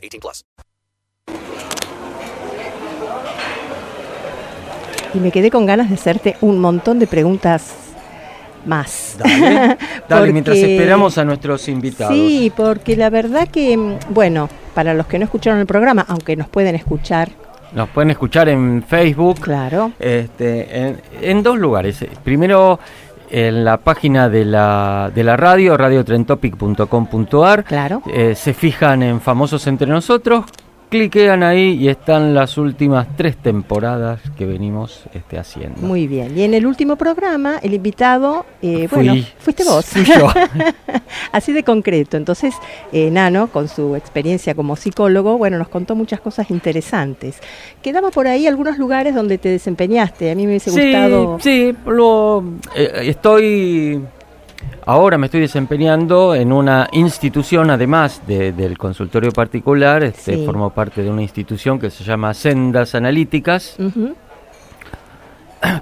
18 plus. Y me quedé con ganas de hacerte un montón de preguntas más. Dale, dale mientras esperamos a nuestros invitados. Sí, porque la verdad que, mm, bueno, para los que no escucharon el programa, aunque nos pueden escuchar, Nos pueden escuchar en Facebook. claro, Este, en, en dos lugares. Primero en la página de la, de la radio, radiotrentopic.com.ar. claro. Eh, se fijan en Famosos Entre Nosotros, cliquean ahí y están las últimas tres temporadas que venimos este, haciendo. Muy bien. Y en el último programa, el invitado, eh, Fui- bueno, fuiste vos. fui yo. Así de concreto. Entonces, eh, Nano, con su experiencia como psicólogo, bueno, nos contó muchas cosas interesantes. Quedaba por ahí algunos lugares donde te desempeñaste. A mí me hubiese Sí, gustado. sí, lo, eh, estoy ahora me estoy desempeñando en una institución además de- del consultorio particular, este, Sí. formo parte de una institución que se llama Sendas Analíticas,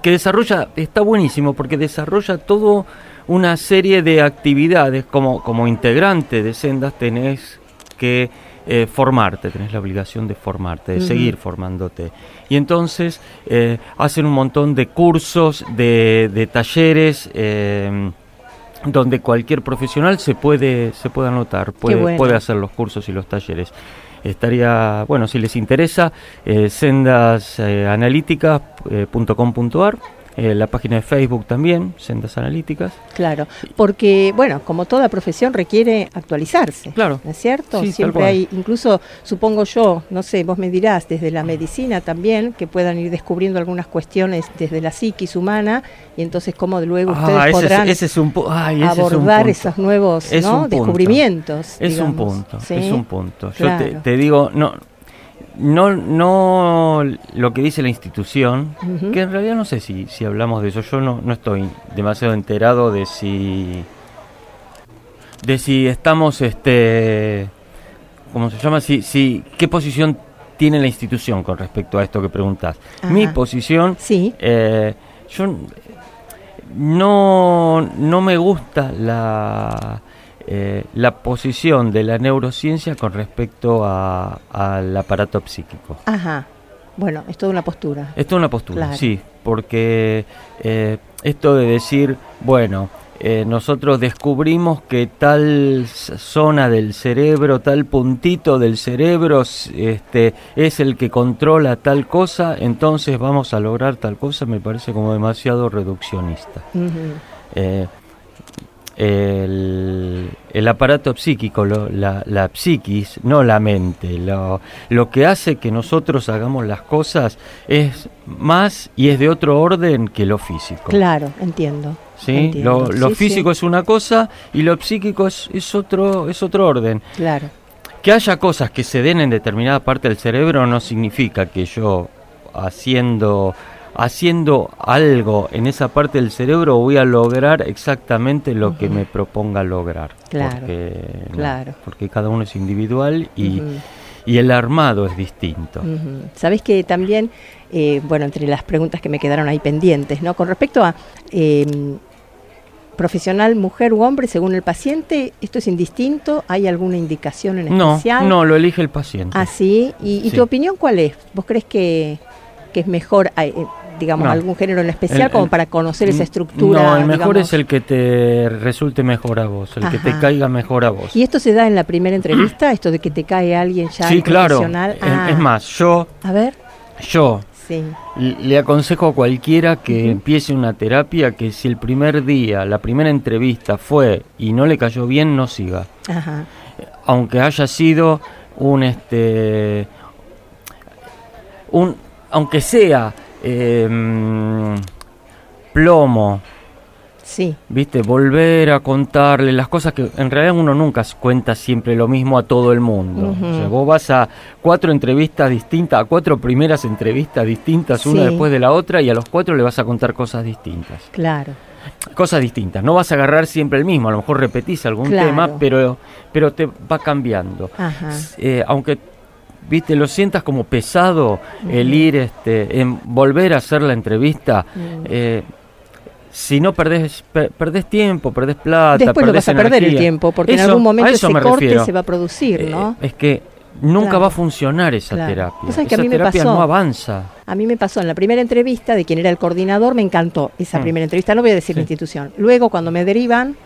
que desarrolla, está buenísimo porque desarrolla todo una serie de actividades como, como integrante de Sendas tenés que eh, formarte, tenés la obligación de formarte, de seguir formándote. Y entonces eh, hacen un montón de cursos, de, de talleres, eh, donde cualquier profesional se puede, se puede anotar, puede, bueno. puede hacer los cursos y los talleres. Estaría, bueno, si les interesa, eh, sendasanalíticas.com.ar, eh, la página de Facebook también, Sendas Analíticas. Claro, porque, bueno, como toda profesión requiere actualizarse. Claro. ¿No es cierto? Sí, Siempre hay, incluso supongo yo, no sé, vos me dirás, desde la medicina también, que puedan ir descubriendo algunas cuestiones desde la psiquis humana y entonces cómo luego ustedes ese, podrán es, ese es un, pu- ay, ese es un abordar esos nuevos Es ¿no? un punto. descubrimientos. Es un punto, ¿Sí? es un punto. Yo te, te digo, no, no, no lo que dice la institución, que en realidad no sé si, si hablamos de eso. Yo no, no estoy demasiado enterado de si, de si estamos, este, ¿cómo se llama? Si, si, qué posición tiene la institución con respecto a esto que preguntas. Mi posición Sí, eh, yo no, no me gusta la, eh, la posición de la neurociencia con respecto a- al aparato psíquico. ajá. Bueno, es toda una postura. Esto es una postura, Claro. sí, porque eh, esto de decir, bueno, eh, nosotros descubrimos que tal zona del cerebro, tal puntito del cerebro este, es el que controla tal cosa, entonces vamos a lograr tal cosa, me parece como demasiado reduccionista. Eh, el, el aparato psíquico, lo- la, la psiquis, no la mente, lo, lo que hace que nosotros hagamos las cosas es más y es de otro orden que lo físico. Claro, entiendo. ¿sí? entiendo. Lo, lo Sí, físico sí, es una cosa y lo psíquico es, es, otro, es otro orden. Claro. Que haya cosas que se den en determinada parte del cerebro no significa que yo haciendo haciendo algo en esa parte del cerebro voy a lograr exactamente lo que me proponga lograr. Claro, Porque, no, claro. porque cada uno es individual y, el armado es distinto. Ujú. Sabes que también, eh, bueno, entre las preguntas que me quedaron ahí pendientes, ¿no? Con respecto a eh, profesional, mujer u hombre, según el paciente, ¿esto es indistinto? ¿Hay alguna indicación en No, especial? no, lo elige el paciente. Ah, sí. ¿Y, y Sí. tu opinión cuál es? ¿Vos crees que, que es mejor, eh, eh, digamos, No. algún género en especial El- como el- para conocer esa estructura? No, el mejor es el que te resulte mejor a vos, el que te caiga mejor a vos. ¿Y esto se da en la primera entrevista? ¿Esto de que te cae alguien ya Sí, claro. profesional? Es- Ah, Es más, yo, A ver, yo sí. le aconsejo a cualquiera que empiece una terapia que si el primer día, la primera entrevista fue y no le cayó bien, no siga. Ajá. Aunque haya sido un este un aunque sea eh, mm, plomo Sí, ¿Viste? Volver a contarle las cosas que en realidad uno nunca cuenta siempre lo mismo a todo el mundo. Ujú. O sea, vos vas a cuatro entrevistas distintas, a cuatro primeras entrevistas distintas, una después de la otra, y a los cuatro le vas a contar cosas distintas. claro. Cosas distintas. No vas a agarrar siempre el mismo, a lo mejor repetís algún Claro. tema, pero, pero te va cambiando. Ajá. Eh, aunque viste lo sientas como pesado el ir este en volver a hacer la entrevista eh, si no perdés per- perdés tiempo perdés plata Después lo vas a perder el tiempo, porque en algún momento ese me corte refiero. se va a producir, Eh, ¿no? es que nunca Claro. va a funcionar esa Claro. terapia sabés que a esa mí me terapia pasó. no avanza A mí me pasó en la primera entrevista de quien era el coordinador, me encantó esa Mm. primera entrevista, no voy a decir la institución. Luego, cuando me derivan,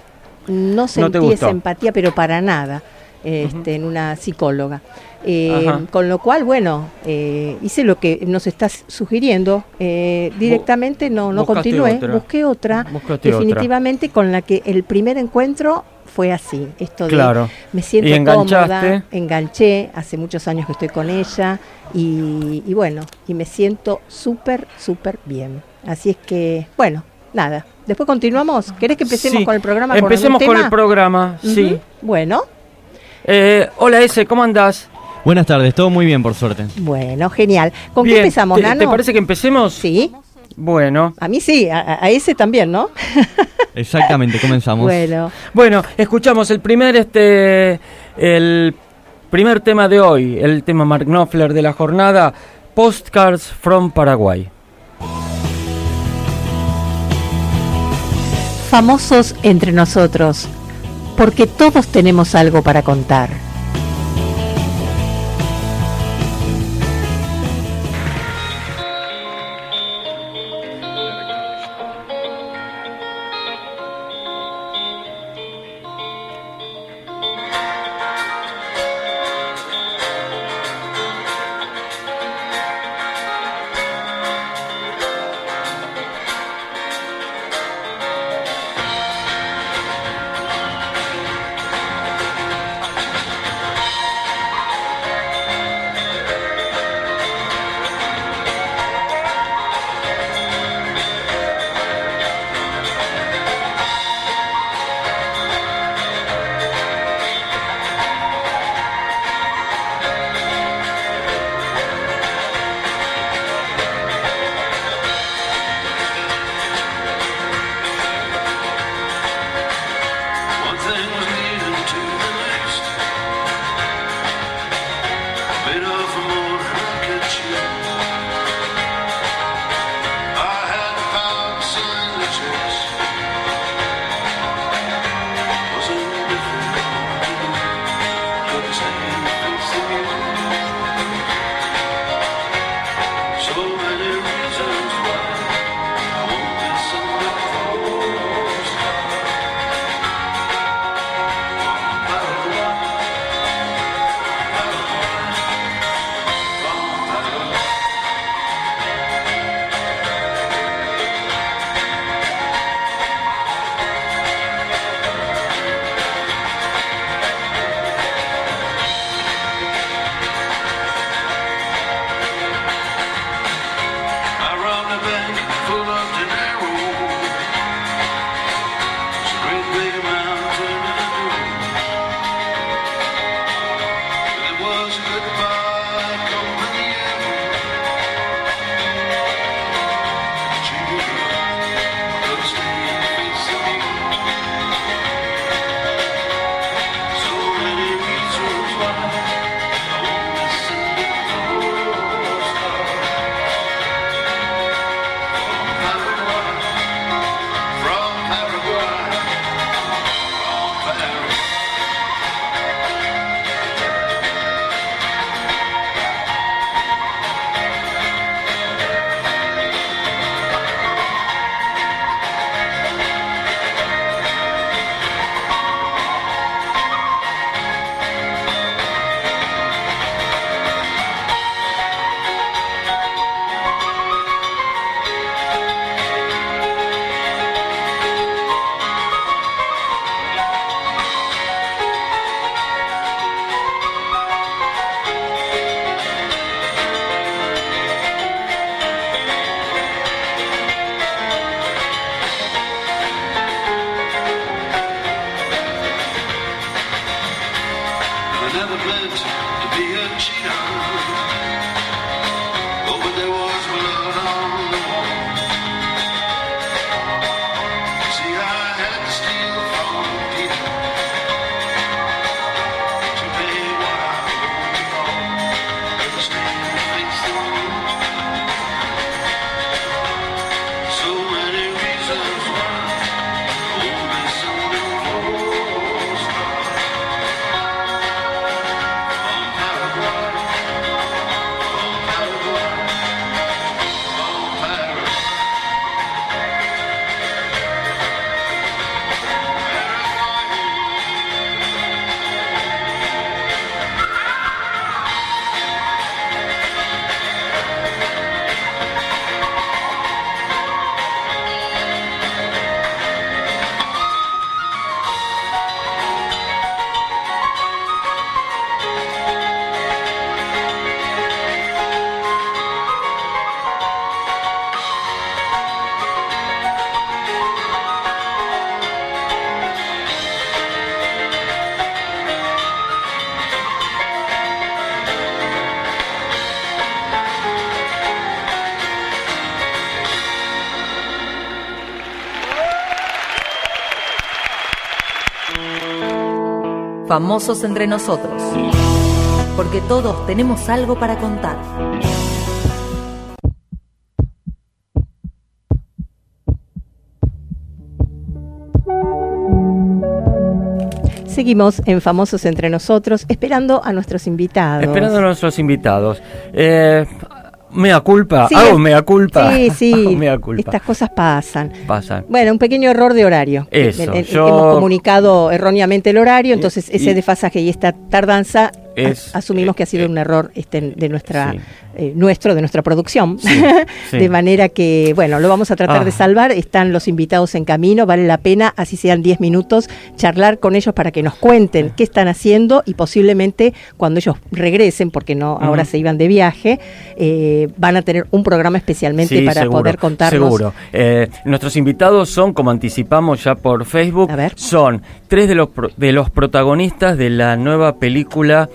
no sentí esa empatía, pero para nada, este, en una psicóloga. Eh, con lo cual, bueno, eh, hice lo que nos estás sugiriendo. eh, directamente no, no buscaste continué, otra. busqué otra, Buscaste otra. definitivamente con la que el primer encuentro fue así. Esto de Claro. me siento cómoda, enganché, hace muchos años que estoy con ella y, y bueno, y me siento súper, súper bien. Así es que, bueno, nada. Después continuamos. ¿Querés que empecemos Sí. con el programa? empecemos con, el programa sí. Bueno, Eh, hola ese cómo andás Buenas tardes, todo muy bien por suerte. bueno, genial. ¿Con Bien, qué empezamos, ¿te, Nano? ¿te parece que empecemos Sí, bueno a mí sí, a, a ese también, ¿no? Exactamente, comenzamos. Bueno, Bueno, escuchamos el primer este el primer tema de hoy, el tema Mark Knopfler de la jornada, Postcards from Paraguay. famosos entre nosotros, porque todos tenemos algo para contar. Famosos entre nosotros. Porque todos tenemos algo para contar. Seguimos en Famosos entre nosotros, esperando a nuestros invitados. Esperando a nuestros invitados. Eh, mea culpa, Sí, hago mea culpa. Sí, sí. Mea culpa. Estas cosas pasan. Pasan. Bueno, un pequeño error de horario. Eso, yo- Hemos comunicado erróneamente el horario, entonces Y- ese desfasaje y esta tardanza Es- asumimos que ha sido eh, un error este, de nuestra sí. eh, nuestro de nuestra producción. Sí, sí. de manera que, bueno, lo vamos a tratar Ah. de salvar. Están los invitados en camino, vale la pena, así sean 10 minutos, charlar con ellos para que nos cuenten qué están haciendo y posiblemente cuando ellos regresen, porque no ahora se iban de viaje, eh, van a tener un programa especialmente para seguro, poder contarnos. Seguro. Nuestros invitados son, como anticipamos ya por Facebook, A ver. son tres de los, pro- de los protagonistas de la nueva película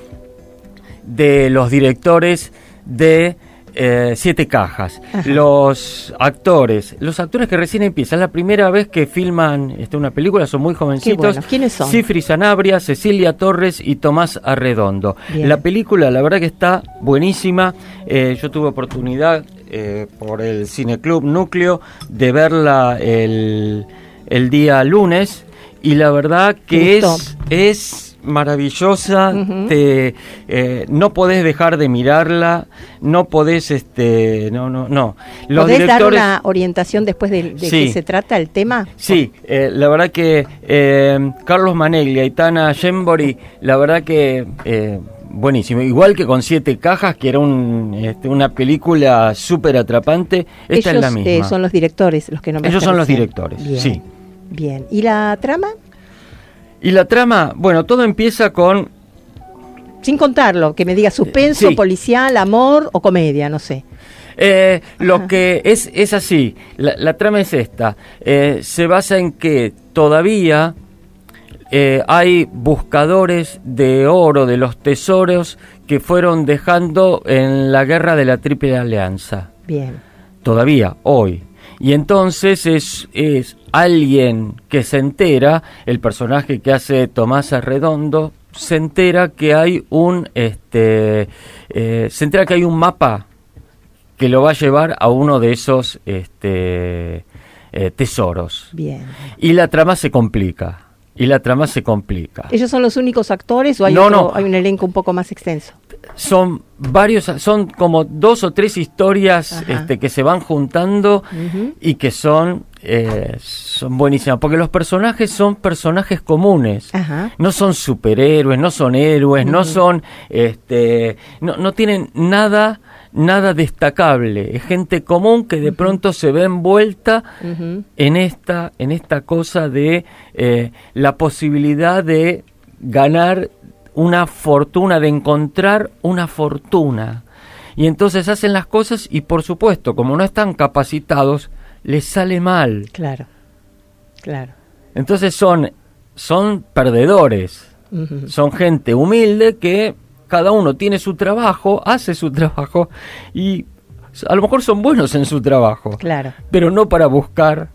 de los directores de eh, Siete Cajas. Ajá. Los actores, los actores que recién empiezan, es la primera vez que filman este, una película, son muy jovencitos. bueno. ¿Quiénes son? Cifri Sanabria, Cecilia Torres y Tomás Arredondo. Bien. La película, la verdad que está buenísima. Eh, yo tuve oportunidad eh, por el Cineclub Núcleo de verla el, el día lunes y la verdad ¿Te que es, es maravillosa. Te, eh, no podés dejar de mirarla, no podés, este, no, no, no. Los ¿Podés dar una orientación después de, de Sí. qué se trata el tema? Sí, eh, la verdad que eh, Carlos Maneglia y Tana Shembori, la verdad que eh, buenísimo. Igual que con Siete Cajas, que era un, este, una película súper atrapante, esta Ellos es la misma. son los directores, los que nombraste Ellos son los directores, Bien. sí. Bien. ¿Y la trama? Y la trama, bueno, todo empieza con... Sin contarlo, que me diga suspenso, sí. policial, amor o comedia, no sé. Eh, lo que es, es así, la, la trama es esta, Eh, se basa en que todavía eh, hay buscadores de oro, de los tesoros que fueron dejando en la guerra de la Triple Alianza, Bien. todavía, hoy. Y entonces es, es alguien que se entera, el personaje que hace Tomás Arredondo, se entera que hay un, este, eh, se entera que hay un mapa que lo va a llevar a uno de esos este, eh, tesoros. Bien. Y la trama se complica. Y la trama se complica. ¿Ellos son los únicos actores o hay, No, otro- no. hay un elenco un poco más extenso? Son varios, son como dos o tres historias este, que se van juntando y que son, eh, son buenísimas. Porque los personajes son personajes comunes. Ajá. No son superhéroes, no son héroes, no son, este, no, no tienen nada, nada destacable. Es gente común que de pronto se ve envuelta en esta, en esta cosa de eh, la posibilidad de ganar una fortuna, de encontrar una fortuna. Y entonces hacen las cosas y por supuesto, como no están capacitados, les sale mal. Claro. Claro. Entonces son, son perdedores. Son gente humilde que cada uno tiene su trabajo, hace su trabajo y a lo mejor son buenos en su trabajo, Claro. pero no para buscar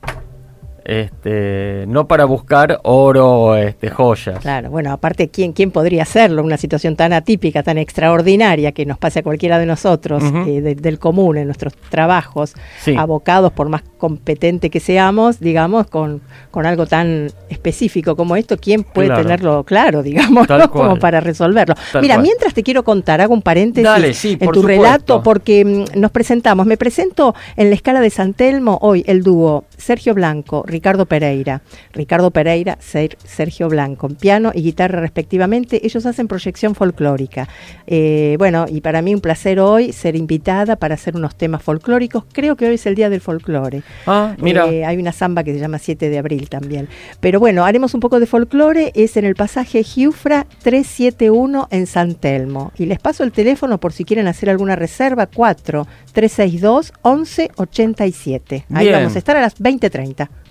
este no para buscar oro este joyas Claro, bueno, aparte, ¿quién, ¿quién podría hacerlo? Una situación tan atípica, tan extraordinaria que nos pase a cualquiera de nosotros, eh, de- del común, en nuestros trabajos, Sí. abocados, por más competente que seamos, digamos, con, con algo tan específico como esto, ¿quién puede Claro. tenerlo claro, digamos, como para resolverlo? Tal Mira, cual. mientras te quiero contar, hago un paréntesis Dale, sí, en por tu supuesto. relato, porque mm, nos presentamos, me presento en la escala de San Telmo hoy el dúo Sergio Blanco, Ricardo Pereira. Ricardo Pereira, Ser- Sergio Blanco, piano y guitarra respectivamente. Ellos hacen proyección folclórica. Eh, bueno, y para mí un placer hoy ser invitada para hacer unos temas folclóricos. Creo que hoy es el día del folclore. ah mira Eh, hay una samba que se llama 7 de abril también. Pero bueno, haremos un poco de folclore. Es en el pasaje Giufra 371 en San Telmo. Y les paso el teléfono por si quieren hacer alguna reserva. 4 362 1187. Ahí Bien. vamos a estar a las 20.30.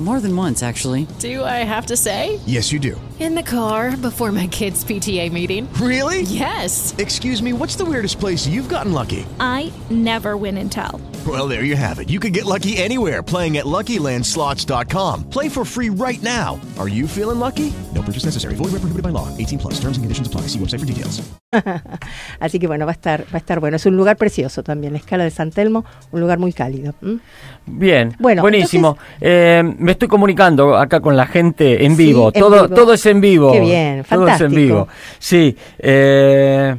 More than once, actually. Do I have to say? Yes, you do. In the car before my kids' PTA meeting. Really? Yes. Excuse me, what's the weirdest place you've gotten lucky? I never win and tell. Well, there you have it. You can get lucky anywhere playing at LuckyLandSlots.com. Play for free right now. Are you feeling lucky? No purchase necessary. Void where prohibited by law. 18 plus. Terms and conditions apply. See website for details. Así que bueno, va a estar, va a estar bueno. Es un lugar precioso también, la escala de San Telmo, un lugar muy cálido. ¿m? Bien, Bueno, buenísimo. Eh, me estoy comunicando acá con la gente en Sí, vivo. en todo, vivo. todo es en vivo. Qué bien, Todo es en vivo. Sí, eh,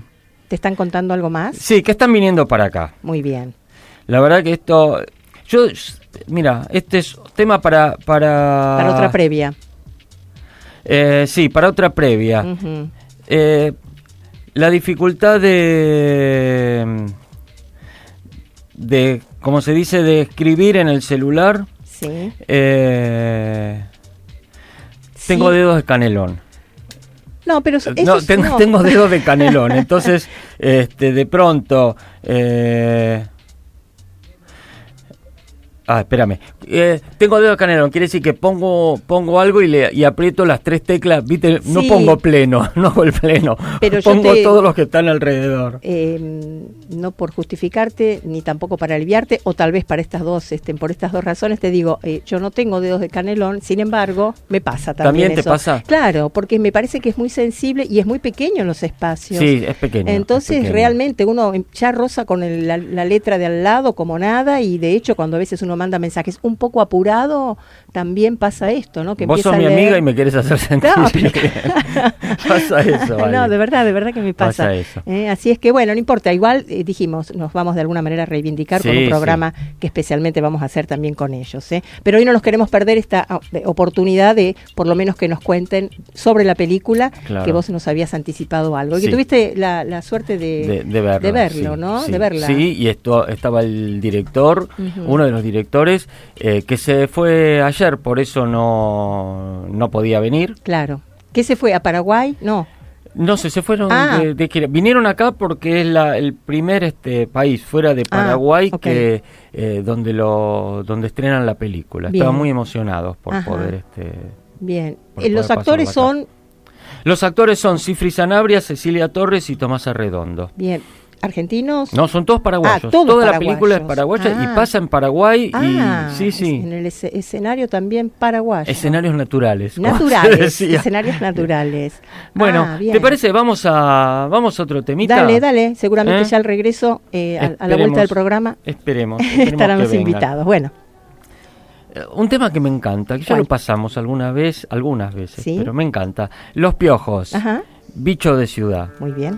¿Te están contando algo más? sí, que están viniendo para acá. Muy bien. La verdad que esto, yo, mira, este es tema para para Para otra previa. eh, sí, para otra previa. Eh, la dificultad de de, como se dice, de escribir en el celular. Sí. eh, tengo Sí. dedos de canelón. No, pero eso, No, es- tengo, no. tengo dedos de canelón. Entonces, este, de pronto. eh, Ah, espérame. Eh, tengo dedos de canelón. Quiere decir que pongo pongo algo y, le, y aprieto las tres teclas. ¿viste? No pongo pleno, no hago el pleno. Pero pongo te- todos los que están alrededor. Eh, no por justificarte ni tampoco para aliviarte o tal vez para estas dos este, por estas dos razones te digo eh, yo no tengo dedos de canelón sin embargo me pasa también, ¿También te eso. pasa? claro porque me parece que es muy sensible y es muy pequeño en los espacios Sí, es pequeño. es entonces pequeño. realmente uno ya roza con el- la, la letra de al lado como nada y de hecho cuando a veces uno manda mensajes un poco apurado también pasa esto no que Vos sos mi leer- amiga y me quieres hacer sentir No, pero- pasa eso. No, de verdad, de verdad que me pasa. Pasa eso. Eh, así es que bueno, no importa, igual eh, dijimos, nos vamos de alguna manera a reivindicar con un programa que especialmente vamos a hacer también con ellos. ¿eh? Pero hoy no nos queremos perder esta ah, oportunidad de por lo menos que nos cuenten sobre la película, Claro. que vos nos habías anticipado algo. Y que tuviste la, la suerte de, de, de verlo, de verlo, sí, ¿no? sí. de verla. Sí, y esto estaba el director, uno de los directores, eh, que se fue ayer, por eso no, no podía venir. Claro. ¿Qué se fue? ¿A Paraguay? No. No sé, se fueron Ah. de, de gira. Vinieron acá porque es la, el primer este país fuera de Ah, Paraguay que eh, donde lo donde estrenan la película. Bien. Estaban muy emocionados por Ajá. poder este Bien. Eh, los actores son, Los actores son Cifri Sanabria, Cecilia Torres y Tomás Arredondo. bien, argentinos. No, son todos paraguayos. Ah, todos Toda la película es paraguaya Ah. y pasa en Paraguay Ah, y sí, sí. En el escenario también paraguayo. Escenarios naturales. Naturales, escenarios naturales. Bueno, Ah. ¿te parece? Vamos a vamos a otro temita. Dale, dale, seguramente ¿Eh? ya al regreso, eh, a, a la vuelta del programa, Esperemos. esperemos estarán los invitados. Bueno, Eh, Un tema que me encanta, que ya lo pasamos alguna vez, algunas veces, Sí. pero me encanta. Los piojos, ajá, bicho de ciudad. muy bien.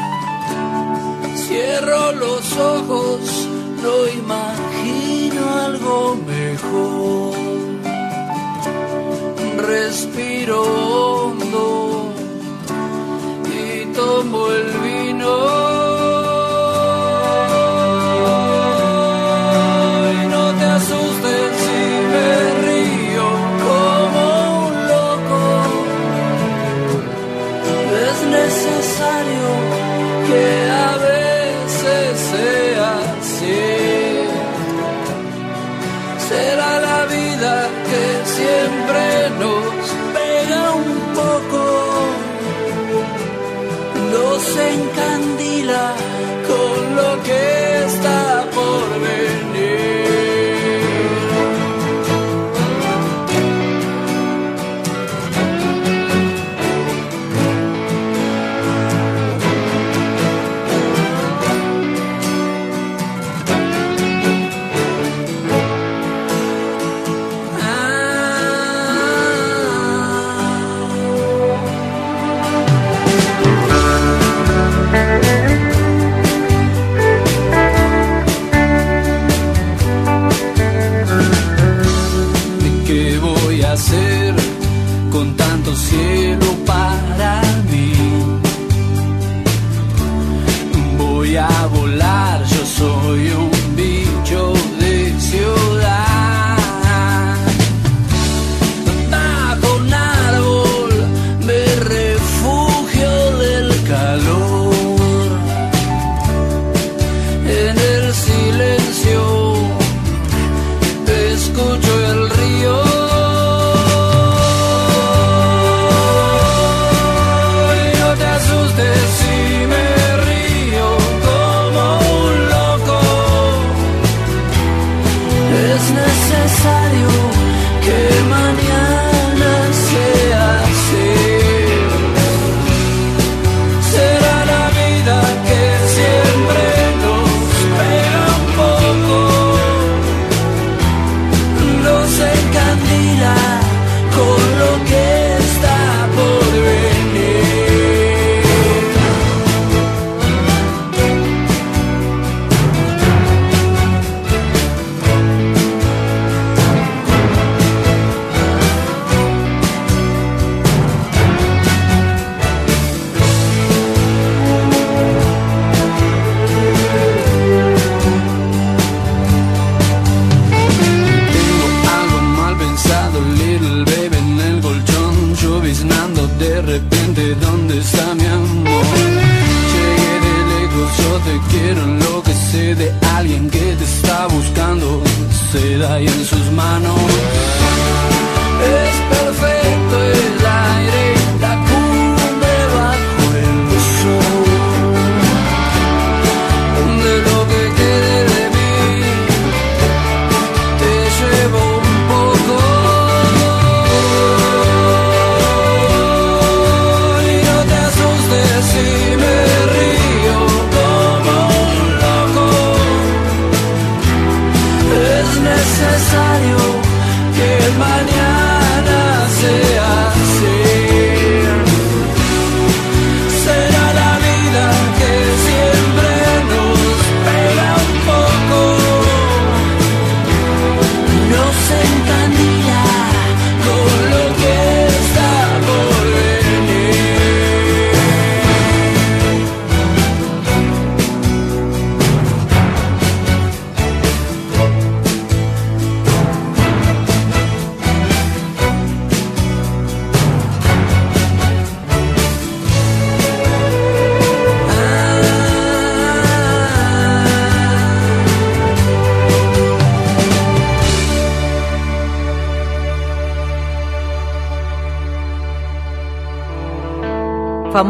Cierro los ojos, no imagino algo mejor. Respiro hondo y tomo el. escucho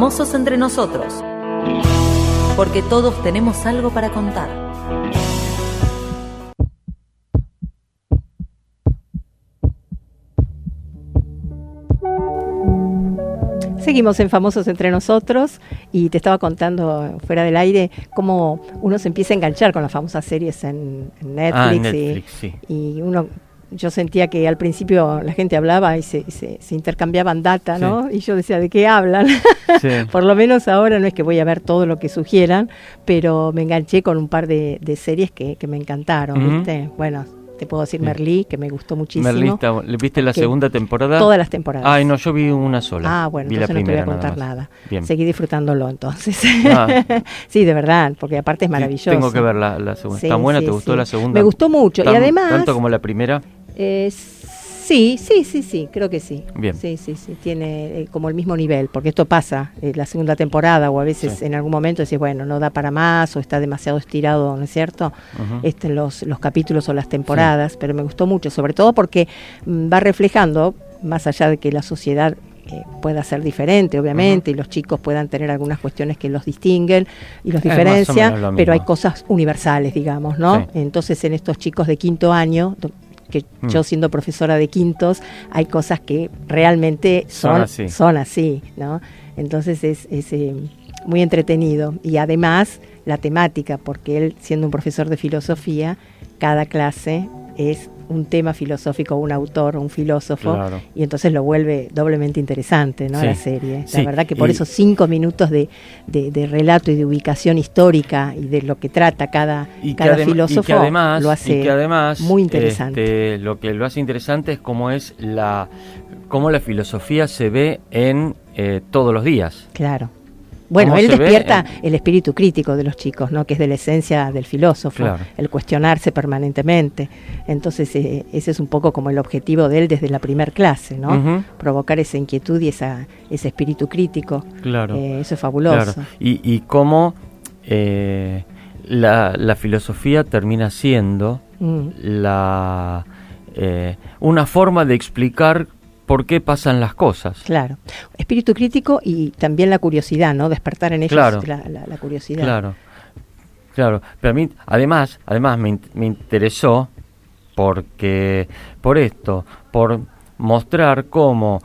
famosos entre nosotros, porque todos tenemos algo para contar. Seguimos en Famosos entre nosotros y te estaba contando fuera del aire cómo uno se empieza a enganchar con las famosas series en, ah, Netflix, y uno yo sentía que al principio la gente hablaba y se, se- se intercambiaban data, ¿no? Y yo decía, ¿de qué hablan? Sí. Por lo menos ahora no es que voy a ver todo lo que sugieran, pero me enganché con un par de, de series que, que me encantaron. ¿viste? Bueno, te puedo decir Sí. Merlí, que me gustó muchísimo. Merlí, está- ¿le ¿viste la segunda temporada? Todas las temporadas. Ay, no, yo vi una sola. Ah, bueno, vi la entonces no te voy a contar nada. Bien. Seguí disfrutándolo entonces. Ah. sí, de verdad, porque aparte es maravilloso. Tengo que ver la, la segunda. ¿Está buena? ¿Te gustó la segunda? Me gustó mucho. Y Tan- además- ¿Tanto como la primera? Eh, sí, sí, sí, sí, creo que sí. Bien. Sí, sí, sí, tiene eh, como el mismo nivel, porque esto pasa eh, la segunda temporada o a veces Sí. en algún momento decís, bueno, no da para más o está demasiado estirado, ¿no es cierto? Este, los, los capítulos o las temporadas, pero me gustó mucho, sobre todo porque mm, va reflejando, más allá de que la sociedad eh, pueda ser diferente, obviamente, y los chicos puedan tener algunas cuestiones que los distinguen y los diferencian, pero hay cosas universales, digamos, ¿no? Sí. Entonces, en estos chicos de quinto año, que Mm. yo siendo profesora de quintos, hay cosas que realmente Son son, así. son así, ¿no? Entonces es, es, eh, muy entretenido y además la temática, porque él siendo un profesor de filosofía, cada clase es un tema filosófico, un autor, un filósofo, Claro. y entonces lo vuelve doblemente interesante, ¿no? Sí, La serie. sí, La verdad que por y- esos cinco minutos de, de- de relato y de ubicación histórica y de lo que trata cada, Y que, cada y filósofo que además, lo hace y que además, muy interesante. este, lo que lo hace interesante es cómo es la cómo la filosofía se ve en eh, todos los días. Claro. Bueno, ¿Cómo él ve despierta el espíritu crítico de los chicos, ¿no? Que es de la esencia del filósofo, Claro. el cuestionarse permanentemente. Entonces, eh, ese es un poco como el objetivo de él desde la primer clase, ¿no? Provocar esa inquietud y esa, ese espíritu crítico. Claro. Eh, eso es fabuloso. Claro. Y, y cómo eh, la, la filosofía termina siendo Mm. la eh, una forma de explicar por qué pasan las cosas. Claro. Espíritu crítico y también la curiosidad, ¿no? Despertar en ellos Claro. la, la- la curiosidad. Claro, claro. Pero a mí, además, además me, in- me interesó porque, por esto, por mostrar cómo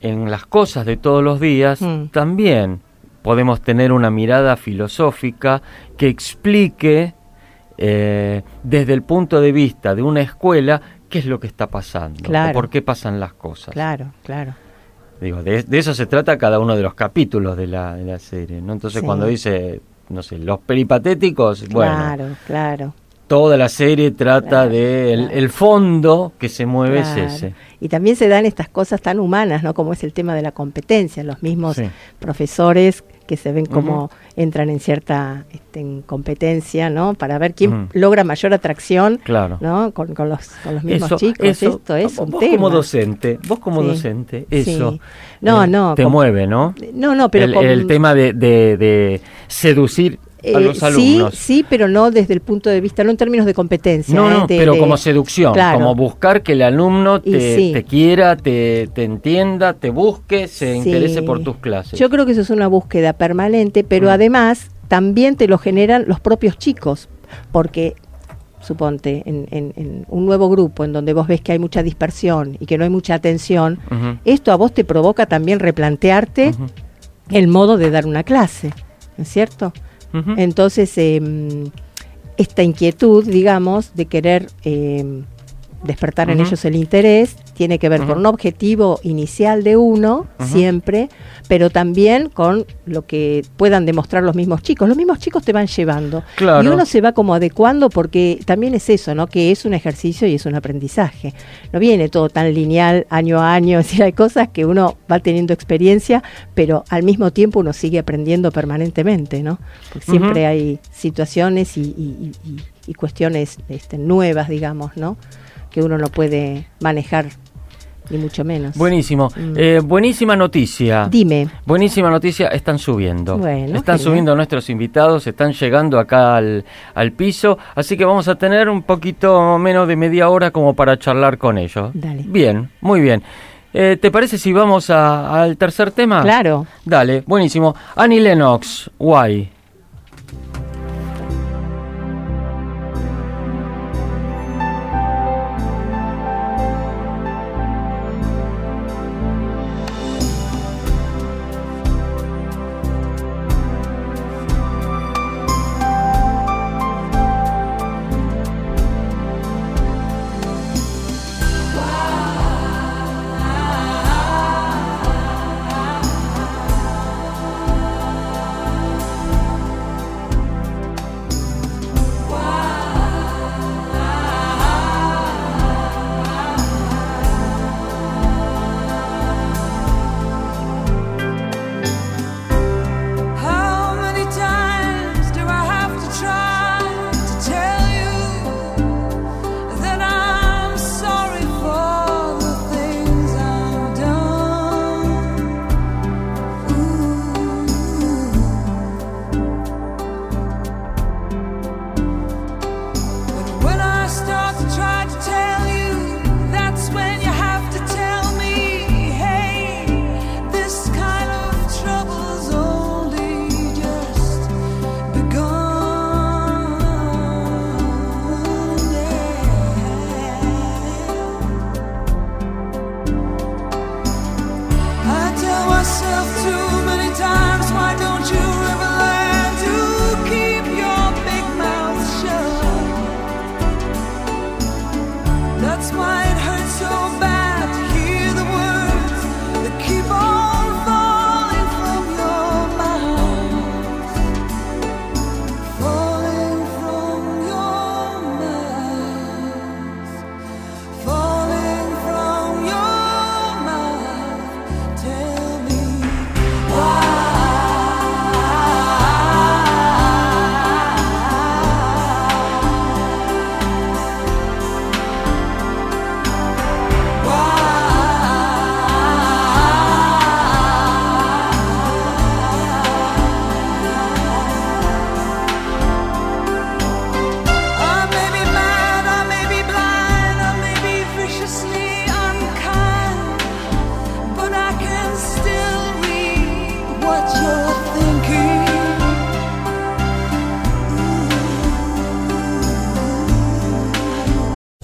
en las cosas de todos los días Mm. también podemos tener una mirada filosófica que explique eh, desde el punto de vista de una escuela qué es lo que está pasando, o por qué pasan las cosas. Claro, claro. Digo, de, de eso se trata cada uno de los capítulos de la, de la serie, ¿no? Entonces Sí. cuando dice, no sé, los peripatéticos, bueno, Claro, claro. toda la serie trata Claro, de el, claro. el fondo que se mueve es ese. Y también se dan estas cosas tan humanas, ¿no? Como es el tema de la competencia, los mismos Sí. profesores que se ven como entran en cierta este, en competencia, ¿no? Para ver quién logra mayor atracción, Claro. ¿no? Con, con los, con los mismos Eso, chicos. eso, Esto es vos un vos tema. como docente, vos como Sí, docente, sí. eso No, eh, no, te mueve, ¿no? No, no, pero el, con- el tema de, de- de seducir a Eh, los sí, alumnos. sí, pero no desde el punto de vista, no en términos de competencia. No, ¿eh? no, de- pero de- como seducción, Claro. como buscar que el alumno te, sí. te quiera, te, te entienda, te busque, se Sí. interese por tus clases. Yo creo que eso es una búsqueda permanente, pero Mm. además también te lo generan los propios chicos, porque suponte en, en- en un nuevo grupo en donde vos ves que hay mucha dispersión y que no hay mucha atención, esto a vos te provoca también replantearte el modo de dar una clase, ¿no es cierto? Entonces, em, esta inquietud, digamos, de querer em, despertar en ellos el interés, tiene que ver con un objetivo inicial de uno, siempre, pero también con lo que puedan demostrar los mismos chicos. Los mismos chicos te van llevando. Claro. Y uno se va como adecuando porque también es eso, ¿no? Que es un ejercicio y es un aprendizaje. No viene todo tan lineal año a año, es decir, hay cosas que uno va teniendo experiencia, pero al mismo tiempo uno sigue aprendiendo permanentemente, ¿no? Porque siempre hay situaciones y, y- y- y- y cuestiones este, nuevas, digamos, ¿no? Que uno no puede manejar, ni mucho menos. Buenísimo. Mm. Eh, buenísima noticia. Dime. Buenísima noticia, están subiendo. Bueno, están genial. subiendo nuestros invitados, están llegando acá al, al piso, así que vamos a tener un poquito menos de media hora como para charlar con ellos. Dale. Bien, muy bien. Eh, ¿Te parece si vamos a- al tercer tema? Claro. Dale, buenísimo. Annie Lennox, Why?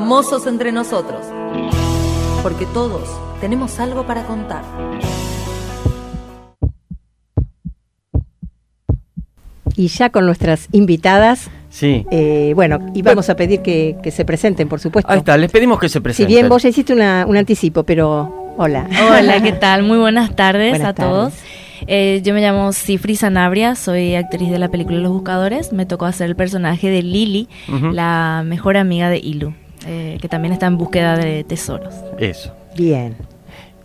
Famosos entre nosotros. Porque todos tenemos algo para contar. Y ya con nuestras invitadas, Sí. eh, bueno, y vamos a pedir que, que se presenten, por supuesto. Ahí está, les pedimos que se Si presenten. bien vos ya hiciste una- un anticipo, pero hola. Hola, ¿qué tal? Muy buenas tardes Buenas a todos. Eh, yo me llamo Cifri Sanabria, soy actriz de la película Los Buscadores. Me tocó hacer el personaje de Lily, Ujú. la mejor amiga de Ilu, eh, que también está en búsqueda de tesoros. Eso. Bien.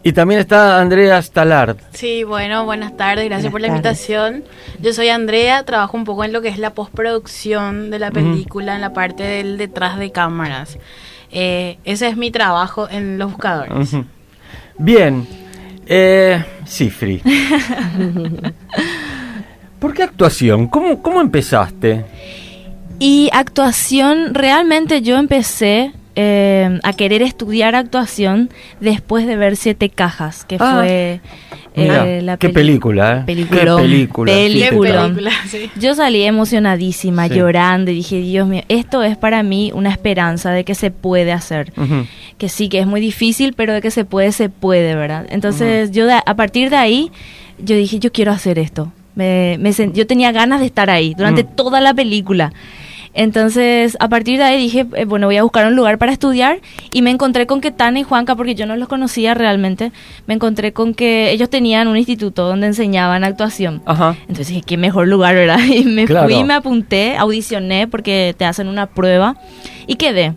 Y también está Andrea Stalard. Sí, bueno, buenas tardes, gracias Buenas por la tardes. invitación. Yo soy Andrea, trabajo un poco en lo que es la postproducción de la película, en la parte del detrás de cámaras. Eh, ese es mi trabajo en Los Buscadores. Bien. Eh, Cifri. ¿Por qué actuación? ¿Cómo, cómo empezaste? Y actuación, realmente yo empecé eh, a querer estudiar actuación después de ver Siete Cajas, que Ah. fue Mira, eh, la qué película, ¿eh? Peliculón, Qué película. peliculón. creo. Yo salí emocionadísima, Sí. llorando y dije, Dios mío, esto es para mí una esperanza de que se puede hacer. Que sí, que es muy difícil, pero de que se puede, se puede, ¿verdad? Entonces yo de- a partir de ahí, yo dije, yo quiero hacer esto. Me, me yo tenía ganas de estar ahí durante toda la película. Entonces, a partir de ahí dije, eh, bueno, voy a buscar un lugar para estudiar y me encontré con que Tana y Juanca, porque yo no los conocía realmente, me encontré con que ellos tenían un instituto donde enseñaban actuación. Ajá. Entonces dije, qué mejor lugar, ¿verdad? Y me Claro. fui, me apunté, audicioné porque te hacen una prueba y quedé.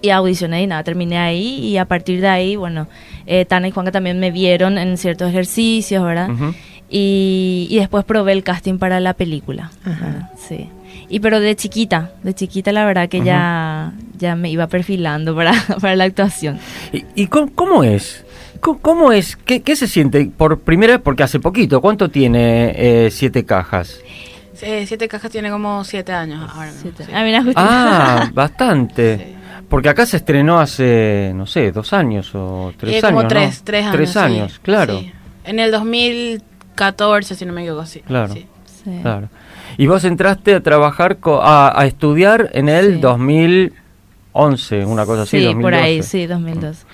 Y audicioné y nada, terminé ahí y a partir de ahí, bueno, eh, Tana y Juanca también me vieron en ciertos ejercicios, ¿verdad? Ujú. y, y después probé el casting para la película. Ajá. Sí. Y pero de chiquita, de chiquita la verdad que ya, ya me iba perfilando para, para la actuación. ¿Y, y cómo, cómo es? ¿Cómo, cómo es? ¿Qué, qué se siente? Por primera vez, porque hace poquito, ¿cuánto tiene eh, siete cajas? Eh, siete cajas tiene como siete años ahora. mismo, sí. Ah, mira. Ah, bastante. Porque acá se estrenó hace, no sé, dos años o tres Eh, años. como ¿no? tres, tres años. sí, años, claro. sí. En el 2014, si no me equivoco, sí. Claro. sí. Claro. Y vos entraste a trabajar, co- a, a estudiar en el 2011, una cosa así, Sí, 2012. por ahí, sí, 2002.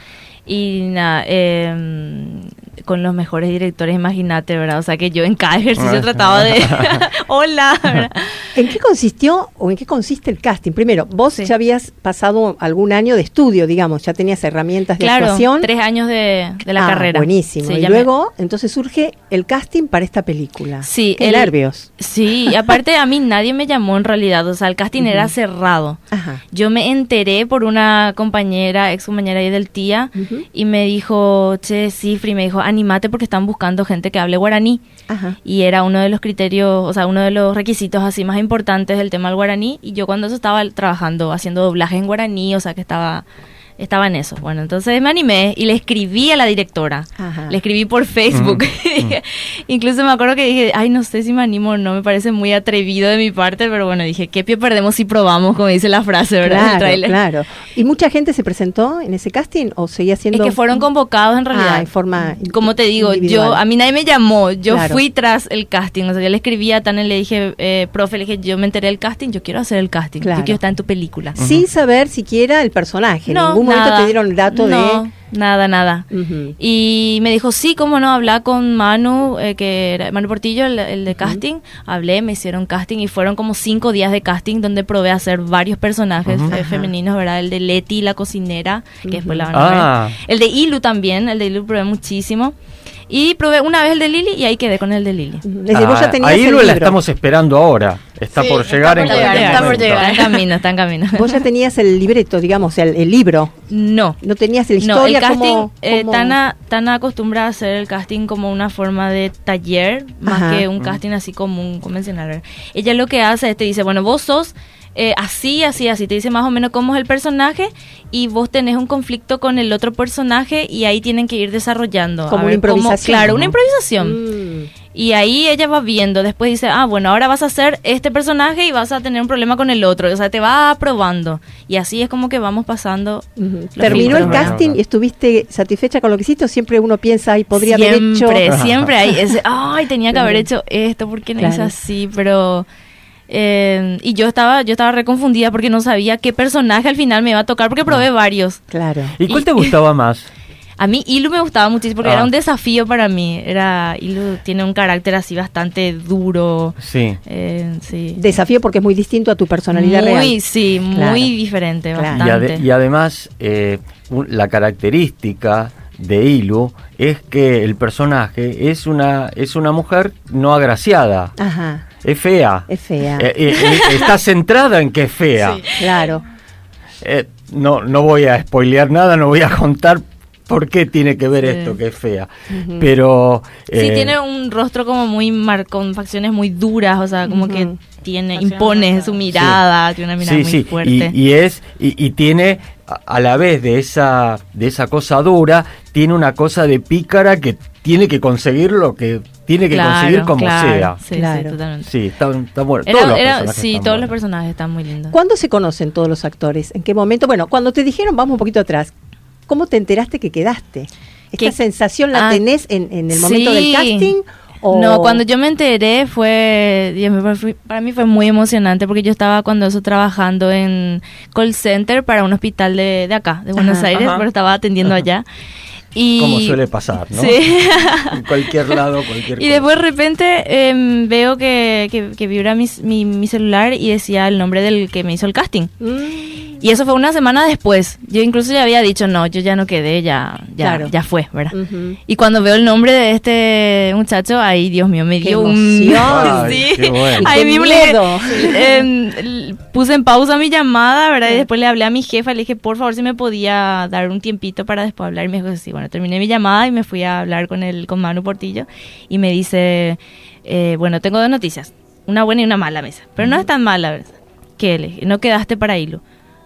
Y nada, eh, con los mejores directores, imagínate, ¿verdad? O sea que yo en cada ejercicio Ah. trataba de... Hola, ¿verdad? ¿En qué consistió o en qué consiste el casting? Primero, vos ya habías pasado algún año de estudio, digamos, ya tenías herramientas de Claro, actuación. tres años de, de la Ah, carrera. Buenísimo. Sí, y me- luego, entonces surge el casting para esta película. Sí, Qué el- nervios. Sí, y aparte a mí nadie me llamó en realidad, o sea, el casting era cerrado. Ajá. Yo me enteré por una compañera, ex compañera ahí del tía, y me dijo, che, Cifri, me dijo, animate porque están buscando gente que hable guaraní. Ajá. Y era uno de los criterios, o sea, uno de los requisitos así más importantes del tema del guaraní. Y yo cuando eso estaba trabajando, haciendo doblaje en guaraní, o sea, que estaba, estaba en eso. Bueno, entonces me animé y le escribí a la directora. Ajá. Le escribí por Facebook. Incluso me acuerdo que dije, ay, no sé si me animo o no, me parece muy atrevido de mi parte, pero bueno, dije, ¿qué pie perdemos si probamos, como dice la frase, ¿verdad? Claro, claro. ¿Y mucha gente se presentó en ese casting o seguía siendo...? Es que fueron convocados en realidad. Ah, en forma Como te digo, individual. yo a mí nadie me llamó, yo Claro. fui tras el casting. O sea, yo le escribí a Tana y le dije, eh, profe, le dije, yo me enteré del casting, yo quiero hacer el casting, Claro. yo quiero estar en tu película. Sin saber siquiera el personaje. No, ningún momento nada. te dieron el dato No, de... Nada, nada. Y me dijo, sí, cómo no, habla con Manu, eh, que era Manu Portillo, el, el de casting. Hablé, me hicieron casting y fueron como cinco días de casting donde probé a hacer varios personajes eh, femeninos, ¿verdad? El de Leti, la cocinera, que después la van a Ah. ver. El de Ilu también, el de Ilu probé muchísimo. Y probé una vez el de Lili y ahí quedé con el de Lili. Ah, ahí lo la estamos esperando ahora. Está Sí, por está llegar por en llegar, cualquier está por momento. llegar. Está en camino, está en camino. Vos ya tenías el libreto, digamos, el, el libro. No. No tenías la No, historia el casting, como... eh, como- Tana, Tana acostumbra a hacer el casting como una forma de taller, más Ajá. que un Mm. casting así común, convencional. Ella lo que hace es te dice, bueno, vos sos eh, así, así, así, te dice más o menos cómo es el personaje y vos tenés un conflicto con el otro personaje y ahí tienen que ir desarrollando. a Como una cómo- improvisación. claro, una improvisación. Y ahí ella va viendo, después dice, ah, bueno, ahora vas a hacer este personaje y vas a tener un problema con el otro. O sea, te va probando. Y así es como que vamos pasando. Terminó el casting y estuviste satisfecha con lo que hiciste o siempre uno piensa, ay, podría haber hecho... Siempre, siempre hay ese, ay, tenía que haber hecho esto, porque no hice Claro. así? Pero... eh, y yo estaba yo estaba reconfundida porque no sabía qué personaje al final me iba a tocar porque probé varios. Claro. ¿Y cuál te gustaba más? A mí Ilu me gustaba muchísimo porque Ah. era un desafío para mí. Era Ilu tiene un carácter así bastante duro. Sí. eh, sí. Desafío porque es muy distinto a tu personalidad muy, real. sí, Claro. muy diferente, Y, bastante. ade- y además, eh, un- la característica de Ilu es que el personaje es una, es una mujer no agraciada. Ajá, Es fea. es fea. Eh, eh, eh, está centrada en que es fea. Claro. Eh, no, no voy a spoilear nada, no voy a contar ¿por qué tiene que ver Sí. esto que es fea? Pero... Sí, eh, tiene un rostro como muy mar con facciones muy duras, o sea, como que tiene, impone su mirada, tiene una mirada sí, muy sí, fuerte. Y, y es y, y tiene a, la vez de esa de esa cosa dura tiene una cosa de pícara que tiene que conseguir lo que tiene que Claro, conseguir como claro, sea. sí, sí, Claro. totalmente. Sí, está, está bueno. Era- Todos los era- personajes sí, están todos los personajes están muy lindos. ¿Cuándo se conocen todos los actores? ¿En qué momento? Bueno, cuando te dijeron, vamos un poquito atrás, ¿cómo te enteraste que quedaste? ¿Esta sensación la Ah, tenés en, en el momento del casting? O... No, cuando yo me enteré fue, para mí fue muy emocionante porque yo estaba cuando eso trabajando en call center para un hospital de, de acá, de Buenos Ajá. Aires, Ajá. pero estaba atendiendo allá. Y, Como suele pasar, ¿no? Sí. en cualquier lado, cualquier Y cosa. después de repente em, veo que, que, que vibra mi, mi, mi celular y decía el nombre del que me hizo el casting. Y eso fue una semana después. Yo incluso ya había dicho, no, yo ya no quedé, ya, ya, Claro. ya fue, ¿verdad? Y cuando veo el nombre de este muchacho, ahí, Dios mío, me Qué dio un... emoción. Ay, sí. qué bueno. Le dije- miedo. l- puse en pausa mi llamada, ¿verdad? Y después le hablé a mi jefa, le dije, por favor, si me podía dar un tiempito para después hablar. Y me dijo, sí, bueno, terminé mi llamada y me fui a hablar con el, con Manu Portillo. Y me dice, eh, bueno, tengo dos noticias, una buena y una mala mesa. Pero no es tan mala, ¿verdad? ¿Qué? Le no quedaste para hilo.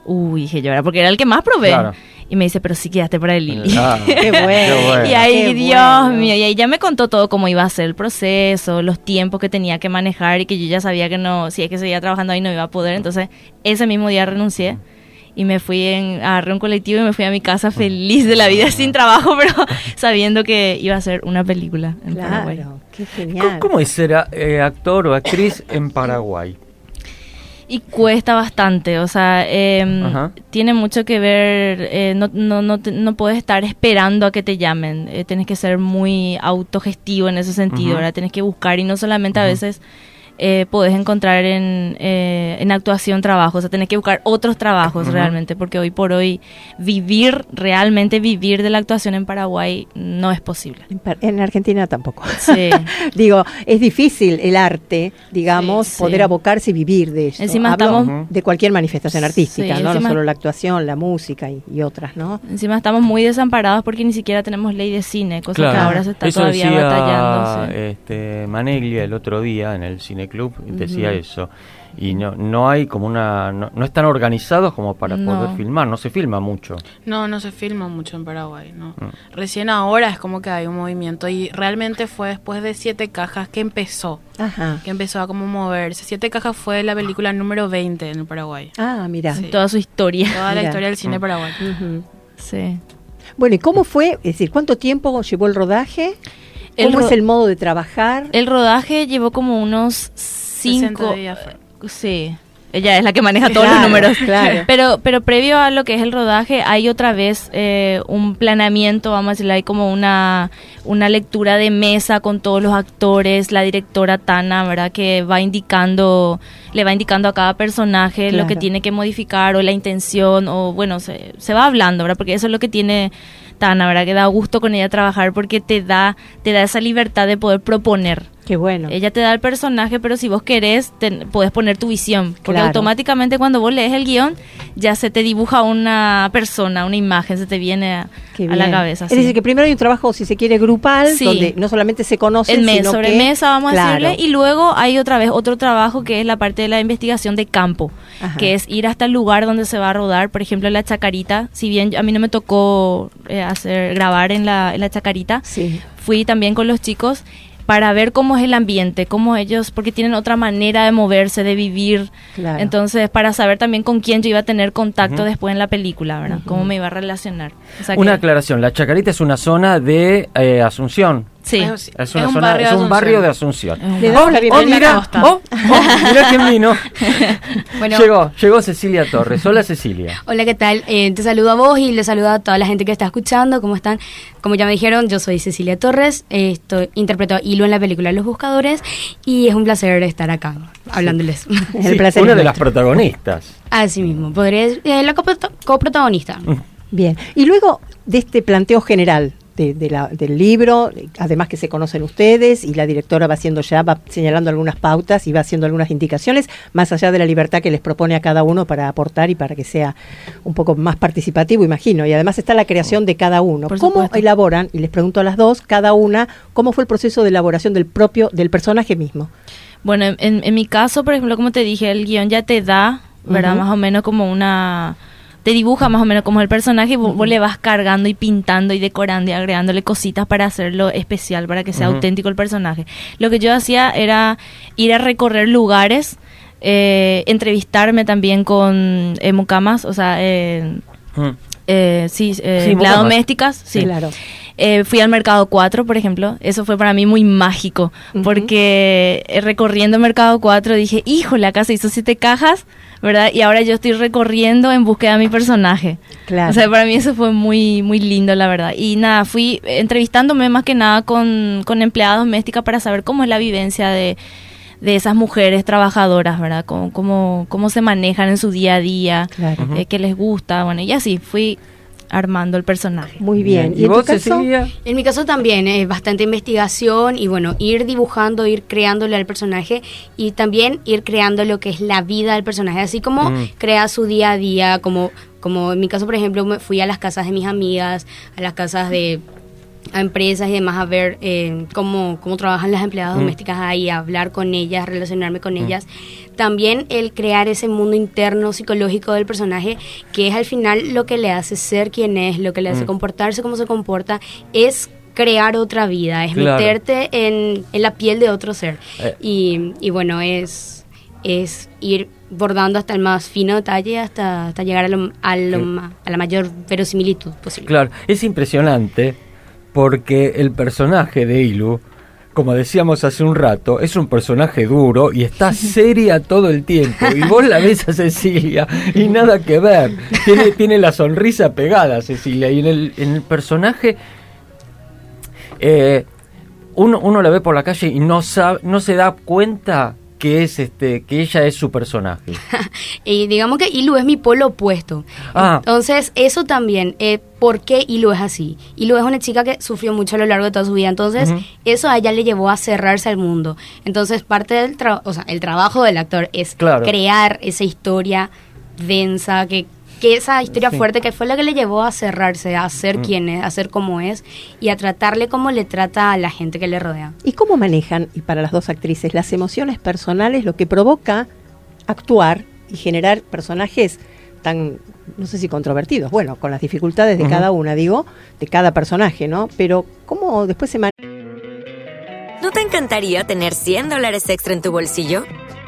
Uy, dije yo, ¿verdad? Porque era el que más probé. Claro. Y me dice, pero sí quedaste para el Lili. Ah, Qué bueno. qué bueno. Y ahí, Qué Dios bueno. mío, y ahí ya me contó todo cómo iba a ser el proceso, los tiempos que tenía que manejar y que yo ya sabía que no, si es que seguía trabajando ahí no iba a poder. Entonces, ese mismo día renuncié y me fui en, agarré un colectivo y me fui a mi casa feliz de la vida sin trabajo, pero sabiendo que iba a ser una película en Paraguay. Claro, qué ¿Cómo, genial. cómo es ser eh, actor o actriz en Paraguay? Y cuesta bastante, o sea, em, Ajá. tiene mucho que ver, eh, no, no, no, te- no puedes estar esperando a que te llamen, eh, tienes que ser muy autogestivo en ese sentido. ¿verdad? Tienes que buscar y no solamente a veces eh, podés encontrar en, eh, en actuación trabajos, o sea, tenés que buscar otros trabajos realmente, porque hoy por hoy vivir, realmente vivir de la actuación en Paraguay no es posible. En Argentina tampoco. Sí. Digo, es difícil el arte, digamos, Sí, poder abocarse y vivir de eso. Encima Hablo estamos- de cualquier manifestación artística, Sí, ¿no? Solo la actuación, la música y, y otras, ¿no? Encima estamos muy desamparados porque ni siquiera tenemos ley de cine, cosa que ahora se está Eso todavía decía, batallando. sí. Este, Maneglia el otro día en el cineclub decía eso y no no hay como una no, no están organizados como para No. poder filmar no se filma mucho No, no se filma mucho en Paraguay, no. Mm. Recién ahora es como que hay un movimiento y realmente fue después de Siete Cajas que empezó, Ajá. que empezó a como moverse. Siete Cajas fue la película número 20 en el Paraguay. Ah, mira. Sí. Toda su historia. Toda la historia del cine Mm. paraguayo. Sí. Bueno, ¿y cómo fue? Es decir, ¿cuánto tiempo llevó el rodaje? El ¿Cómo es el modo de trabajar? El rodaje llevó como unos cinco... 60 días fue. Sí. Ella es la que maneja todos Claro, los números. claro. Pero, pero previo a lo que es el rodaje, hay otra vez eh, un planeamiento, vamos a decirlo, hay como una, una lectura de mesa con todos los actores, la directora Tana, ¿verdad? Que va indicando, le va indicando a cada personaje lo que tiene que modificar o la intención, o bueno, se, se va hablando, ¿verdad? Porque eso es lo que tiene Tana, ¿verdad? Que da gusto con ella trabajar porque te da, te da esa libertad de poder proponer. Qué bueno. Ella te da el personaje, pero si vos querés, te- podés poner tu visión. Porque Claro. automáticamente cuando vos lees el guion, ya se te dibuja una persona, una imagen, se te viene a, la cabeza. Es sí. decir, que primero hay un trabajo, si se quiere, grupal, Sí. donde no solamente se mes sino sobre que- mesa, vamos Claro. a decirle, y luego hay otra vez otro trabajo que es la parte de la investigación de campo, Ajá. que es ir hasta el lugar donde se va a rodar, por ejemplo, la Chacarita, si bien a mí no me tocó eh, hacer grabar en la, en la Chacarita, Sí. fui también con los chicos para ver cómo es el ambiente, cómo ellos, porque tienen otra manera de moverse, de vivir. Claro. Entonces, para saber también con quién yo iba a tener contacto después en la película, ¿verdad? Cómo me iba a relacionar. O sea una que- aclaración la Chacarita es una zona de eh, Asunción Sí. Es- es una es un zona barrio es de un Asunción. barrio de Asunción Le oh, oh, mira a la costa. oh, oh, mira quién vino Bueno, llegó llegó Cecilia Torres hola Cecilia hola, ¿qué tal? Eh, te saludo a vos y le saludo a toda la gente que está escuchando. ¿Cómo están? Como ya me dijeron, yo soy Cecilia Torres, eh, estoy, interpreto a Hilo en la película Los Buscadores y es un placer estar acá hablándoles. El Sí, placer una es de las protagonistas Así mismo, podré, eh, la coprota- coprotagonista. Bien. Y luego de este planteo general de- de la- del libro, además que se conocen ustedes y la directora va haciendo ya, va señalando algunas pautas y va haciendo algunas indicaciones, más allá de la libertad que les propone a cada uno para aportar y para que sea un poco más participativo, imagino. Y además está la creación de cada uno. Por ¿Cómo supuesto. elaboran? Y les pregunto a las dos, cada una, ¿cómo fue el proceso de elaboración del propio, del personaje mismo? Bueno, en, en- mi caso, por ejemplo, como te dije, el guion ya te da, ¿verdad? Más o menos como una... Te dibuja más o menos como el personaje y vos, vos le vas cargando y pintando y decorando y agregándole cositas para hacerlo especial, para que sea auténtico el personaje. Lo que yo hacía era ir a recorrer lugares, eh, entrevistarme también con eh, mucamas, o sea, eh, Mm. eh, sí, eh, Sí, domésticas, sí. Sí, claro. Eh, fui al Mercado 4, por ejemplo. Eso fue para mí muy mágico. Porque eh, recorriendo Mercado 4 dije, híjole, acá se hizo siete cajas, ¿verdad? Y ahora yo estoy recorriendo en búsqueda de mi personaje. Claro. O sea, para mí eso fue muy, muy lindo, la verdad. Y nada, fui entrevistándome más que nada con, con empleadas domésticas para saber cómo es la vivencia de, de esas mujeres trabajadoras, ¿verdad? Cómo, cómo, cómo se manejan en su día a día, Claro. eh, qué les gusta, bueno, y así fui armando el personaje. Muy bien. ¿Y, en tu caso? En mi caso también es bastante investigación y bueno, ir dibujando, ir creándole al personaje y también ir creando lo que es la vida del personaje, así como Mm. crea su día a día, como, como en mi caso, por ejemplo, me fui a las casas de mis amigas, a las casas de a empresas y demás a ver eh, cómo, cómo trabajan las empleadas Mm. domésticas ahí, a hablar con ellas, relacionarme con Mm. ellas. También el crear ese mundo interno psicológico del personaje, que es al final lo que le hace ser quien es, lo que le hace Mm. comportarse como se comporta, es crear otra vida, es Claro. meterte en, en la piel de otro ser. Eh. Y, y bueno, es, es ir bordando hasta el más fino detalle hasta, hasta llegar a, lo, a, lo ma- a la mayor verosimilitud posible. Claro, es impresionante porque el personaje de Ilu, como decíamos hace un rato, es un personaje duro y está seria todo el tiempo. Y vos la ves a Cecilia y nada que ver. Tiene, tiene la sonrisa pegada Cecilia. Y en el, en el personaje, eh, uno, uno la ve por la calle y no, sabe, no se da cuenta que es este que ella es su personaje. Y digamos que Ilu es mi polo opuesto. Ah. Entonces, eso también, eh, ¿por qué Ilu es así? Ilu es una chica que sufrió mucho a lo largo de toda su vida, entonces eso a ella le llevó a cerrarse al mundo. Entonces, parte del trabajo, o sea, el trabajo del actor es Claro. crear esa historia densa, que, que esa historia Sí. fuerte que fue la que le llevó a cerrarse, a ser Mm. quien es, a ser como es y a tratarle como le trata a la gente que le rodea. ¿Y cómo manejan, y para las dos actrices, las emociones personales, lo que provoca actuar y generar personajes tan, no sé si controvertidos, bueno, con las dificultades de cada una, digo, de cada personaje, ¿no? Pero ¿cómo después se maneja? ¿No te encantaría tener 100 dólares extra en tu bolsillo?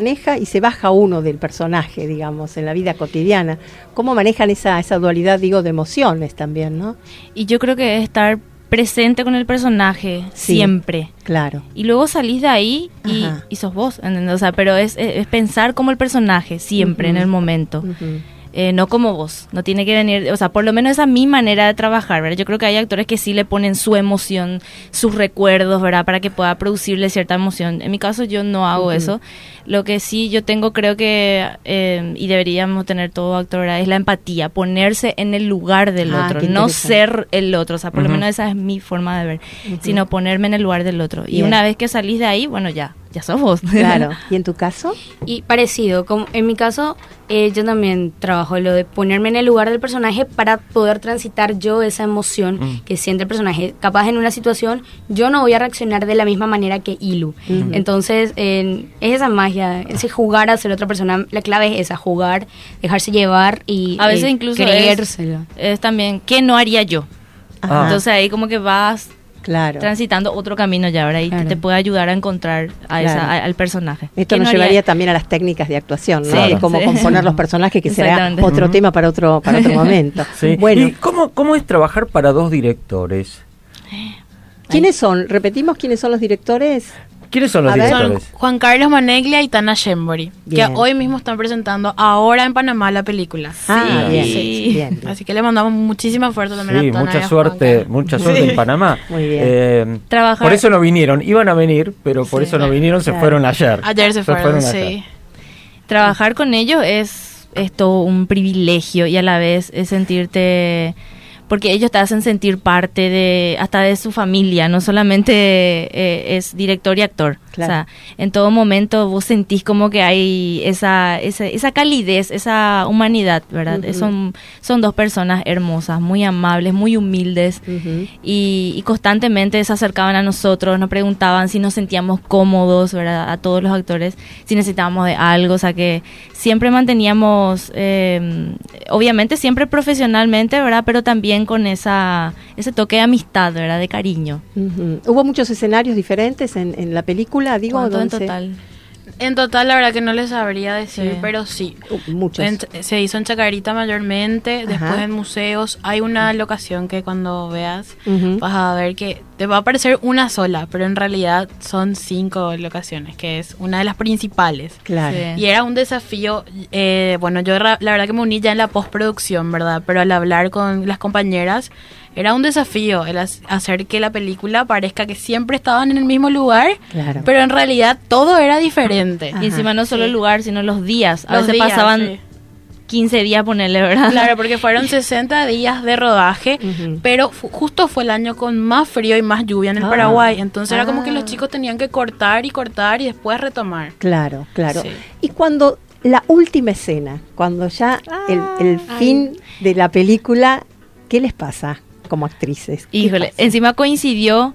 Maneja y se baja uno del personaje, digamos, en la vida cotidiana. ¿Cómo manejan esa, esa dualidad, digo, de emociones también, no? Y yo creo que es estar presente con el personaje Sí, siempre. Claro. Y luego salís de ahí y, y sos vos, ¿entendés? O sea, pero es, es- pensar como el personaje siempre en Ujú. el momento. Ujú. Eh, no como vos, no tiene que venir, o sea, por lo menos esa es mi manera de trabajar, ¿verdad? Yo creo que hay actores que sí le ponen su emoción, sus recuerdos, ¿verdad? Para que pueda producirle cierta emoción. En mi caso yo no hago Ujú. eso. Lo que sí yo tengo, creo que, eh, y deberíamos tener todo actor, ¿verdad? es la empatía, ponerse en el lugar del Ah, otro, no ser el otro, o sea, por lo Ujú. menos esa es mi forma de ver, Ujú. sino ponerme en el lugar del otro. Y una vez que salís de ahí, bueno, ya, ya sos vos. Claro. ¿Y en tu caso? Y parecido, como en mi caso, eh, yo también trabajo lo de ponerme en el lugar del personaje para poder transitar yo esa emoción Mm. que siente el personaje. Capaz en una situación, yo no voy a reaccionar de la misma manera que Ilu. Entonces, en- es esa magia, ese jugar a ser otra persona. La clave es esa, jugar, dejarse llevar y A veces eh, incluso es, creérselo. es también, ¿qué no haría yo? Ajá. Entonces ahí como que vas Claro. transitando otro camino ya, ¿verdad? Y te- te puede ayudar a encontrar a esa- Claro. a- al personaje. Esto ¿Qué nos no haría? llevaría también a las técnicas de actuación, ¿no? Sí, cómo sí. componer los personajes, que será otro tema para otro, para otro momento. Sí. Bueno, ¿Y cómo, cómo es trabajar para dos directores? ¿quiénes son? ¿Repetimos quiénes son los directores? ¿Quiénes son los A directores? Son Juan Carlos Maneglia y Tana Shembori, que hoy mismo están presentando ahora en Panamá la película. Ah, Sí. bien, Sí. bien, bien. Así que le mandamos muchísima fuerza también Sí, a Tana y mucha a suerte, Juanca. mucha suerte Sí. en Panamá. Muy bien. Eh, Trabajar- Por eso no vinieron, iban a venir, pero por eso no vinieron, se fueron ayer. Ayer se fueron, ayer. sí. Trabajar con ellos es, es todo un privilegio y a la vez es sentirte porque ellos te hacen sentir parte de hasta de su familia, no solamente eh, es director y actor. Claro. O sea, en todo momento vos sentís como que hay esa, esa, esa calidez, esa humanidad, ¿verdad? Ujú. son, son dos personas hermosas, muy amables, muy humildes Ujú. y, y constantemente se acercaban a nosotros, nos preguntaban si nos sentíamos cómodos, ¿verdad? A todos los actores, si necesitábamos de algo, o sea que siempre manteníamos, eh, obviamente siempre profesionalmente, ¿verdad? Pero también con esa ese toque de amistad, ¿verdad? De cariño. Ujú. Hubo muchos escenarios diferentes en, en la película, digo, ¿Cuánto en total? En total, la verdad que no les sabría decir, Sí. pero sí. Uh, muchos. En- se hizo en Chacarita mayormente, después Ajá. en museos. Hay una locación que cuando veas Ujú. vas a ver que te va a parecer una sola, pero en realidad son cinco locaciones, que es una de las principales. Claro. Sí. Y era un desafío, eh, bueno, yo la verdad que me uní ya en la postproducción, ¿verdad? Pero al hablar con las compañeras, era un desafío el hac- hacer que la película parezca que siempre estaban en el mismo lugar, Claro. pero en realidad todo era diferente. Y encima no solo el lugar, sino los días. A Los veces días, pasaban sí. 15 días, ponerle, ¿verdad? Claro, porque fueron 60 días de rodaje, pero fu- justo fue el año con más frío y más lluvia en el Ah. Paraguay. Entonces era como que Ah. los chicos tenían que cortar y cortar y después retomar. Claro, claro. Sí. Y cuando la última escena, cuando ya el, el fin de la película, ¿qué les pasa como actrices? ¿Qué Híjole, pasa? encima coincidió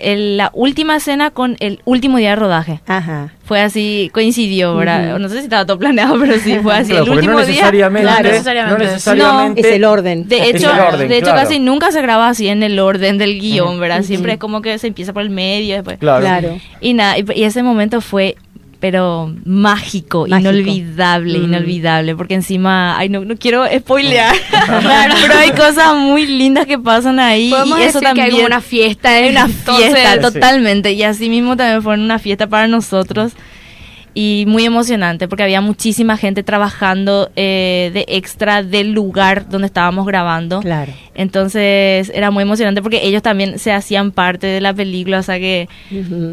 el- la última escena con el último día de rodaje. Ajá. Fue así, coincidió, ¿verdad? No sé si estaba todo planeado, pero sí, fue así. Claro, el último no día. necesariamente, Claro, no necesariamente. necesariamente- Es el orden. De Es hecho, el orden, de hecho claro. casi nunca se graba así en el orden del guion. ¿verdad? Siempre es como que se empieza por el medio, después. Claro. Claro. Y nada, y, y ese momento fue pero mágico, Mágico. inolvidable, Mm. inolvidable, porque encima, ay, no, no quiero spoilear, Claro, pero hay cosas muy lindas que pasan ahí Podemos y eso decir que también hay como una fiesta. hay una entonces- fiesta Sí. totalmente y así mismo también fue una fiesta para nosotros y muy emocionante porque había muchísima gente trabajando eh, de extra del lugar donde estábamos grabando Claro. entonces era muy emocionante porque ellos también se hacían parte de la película o sea que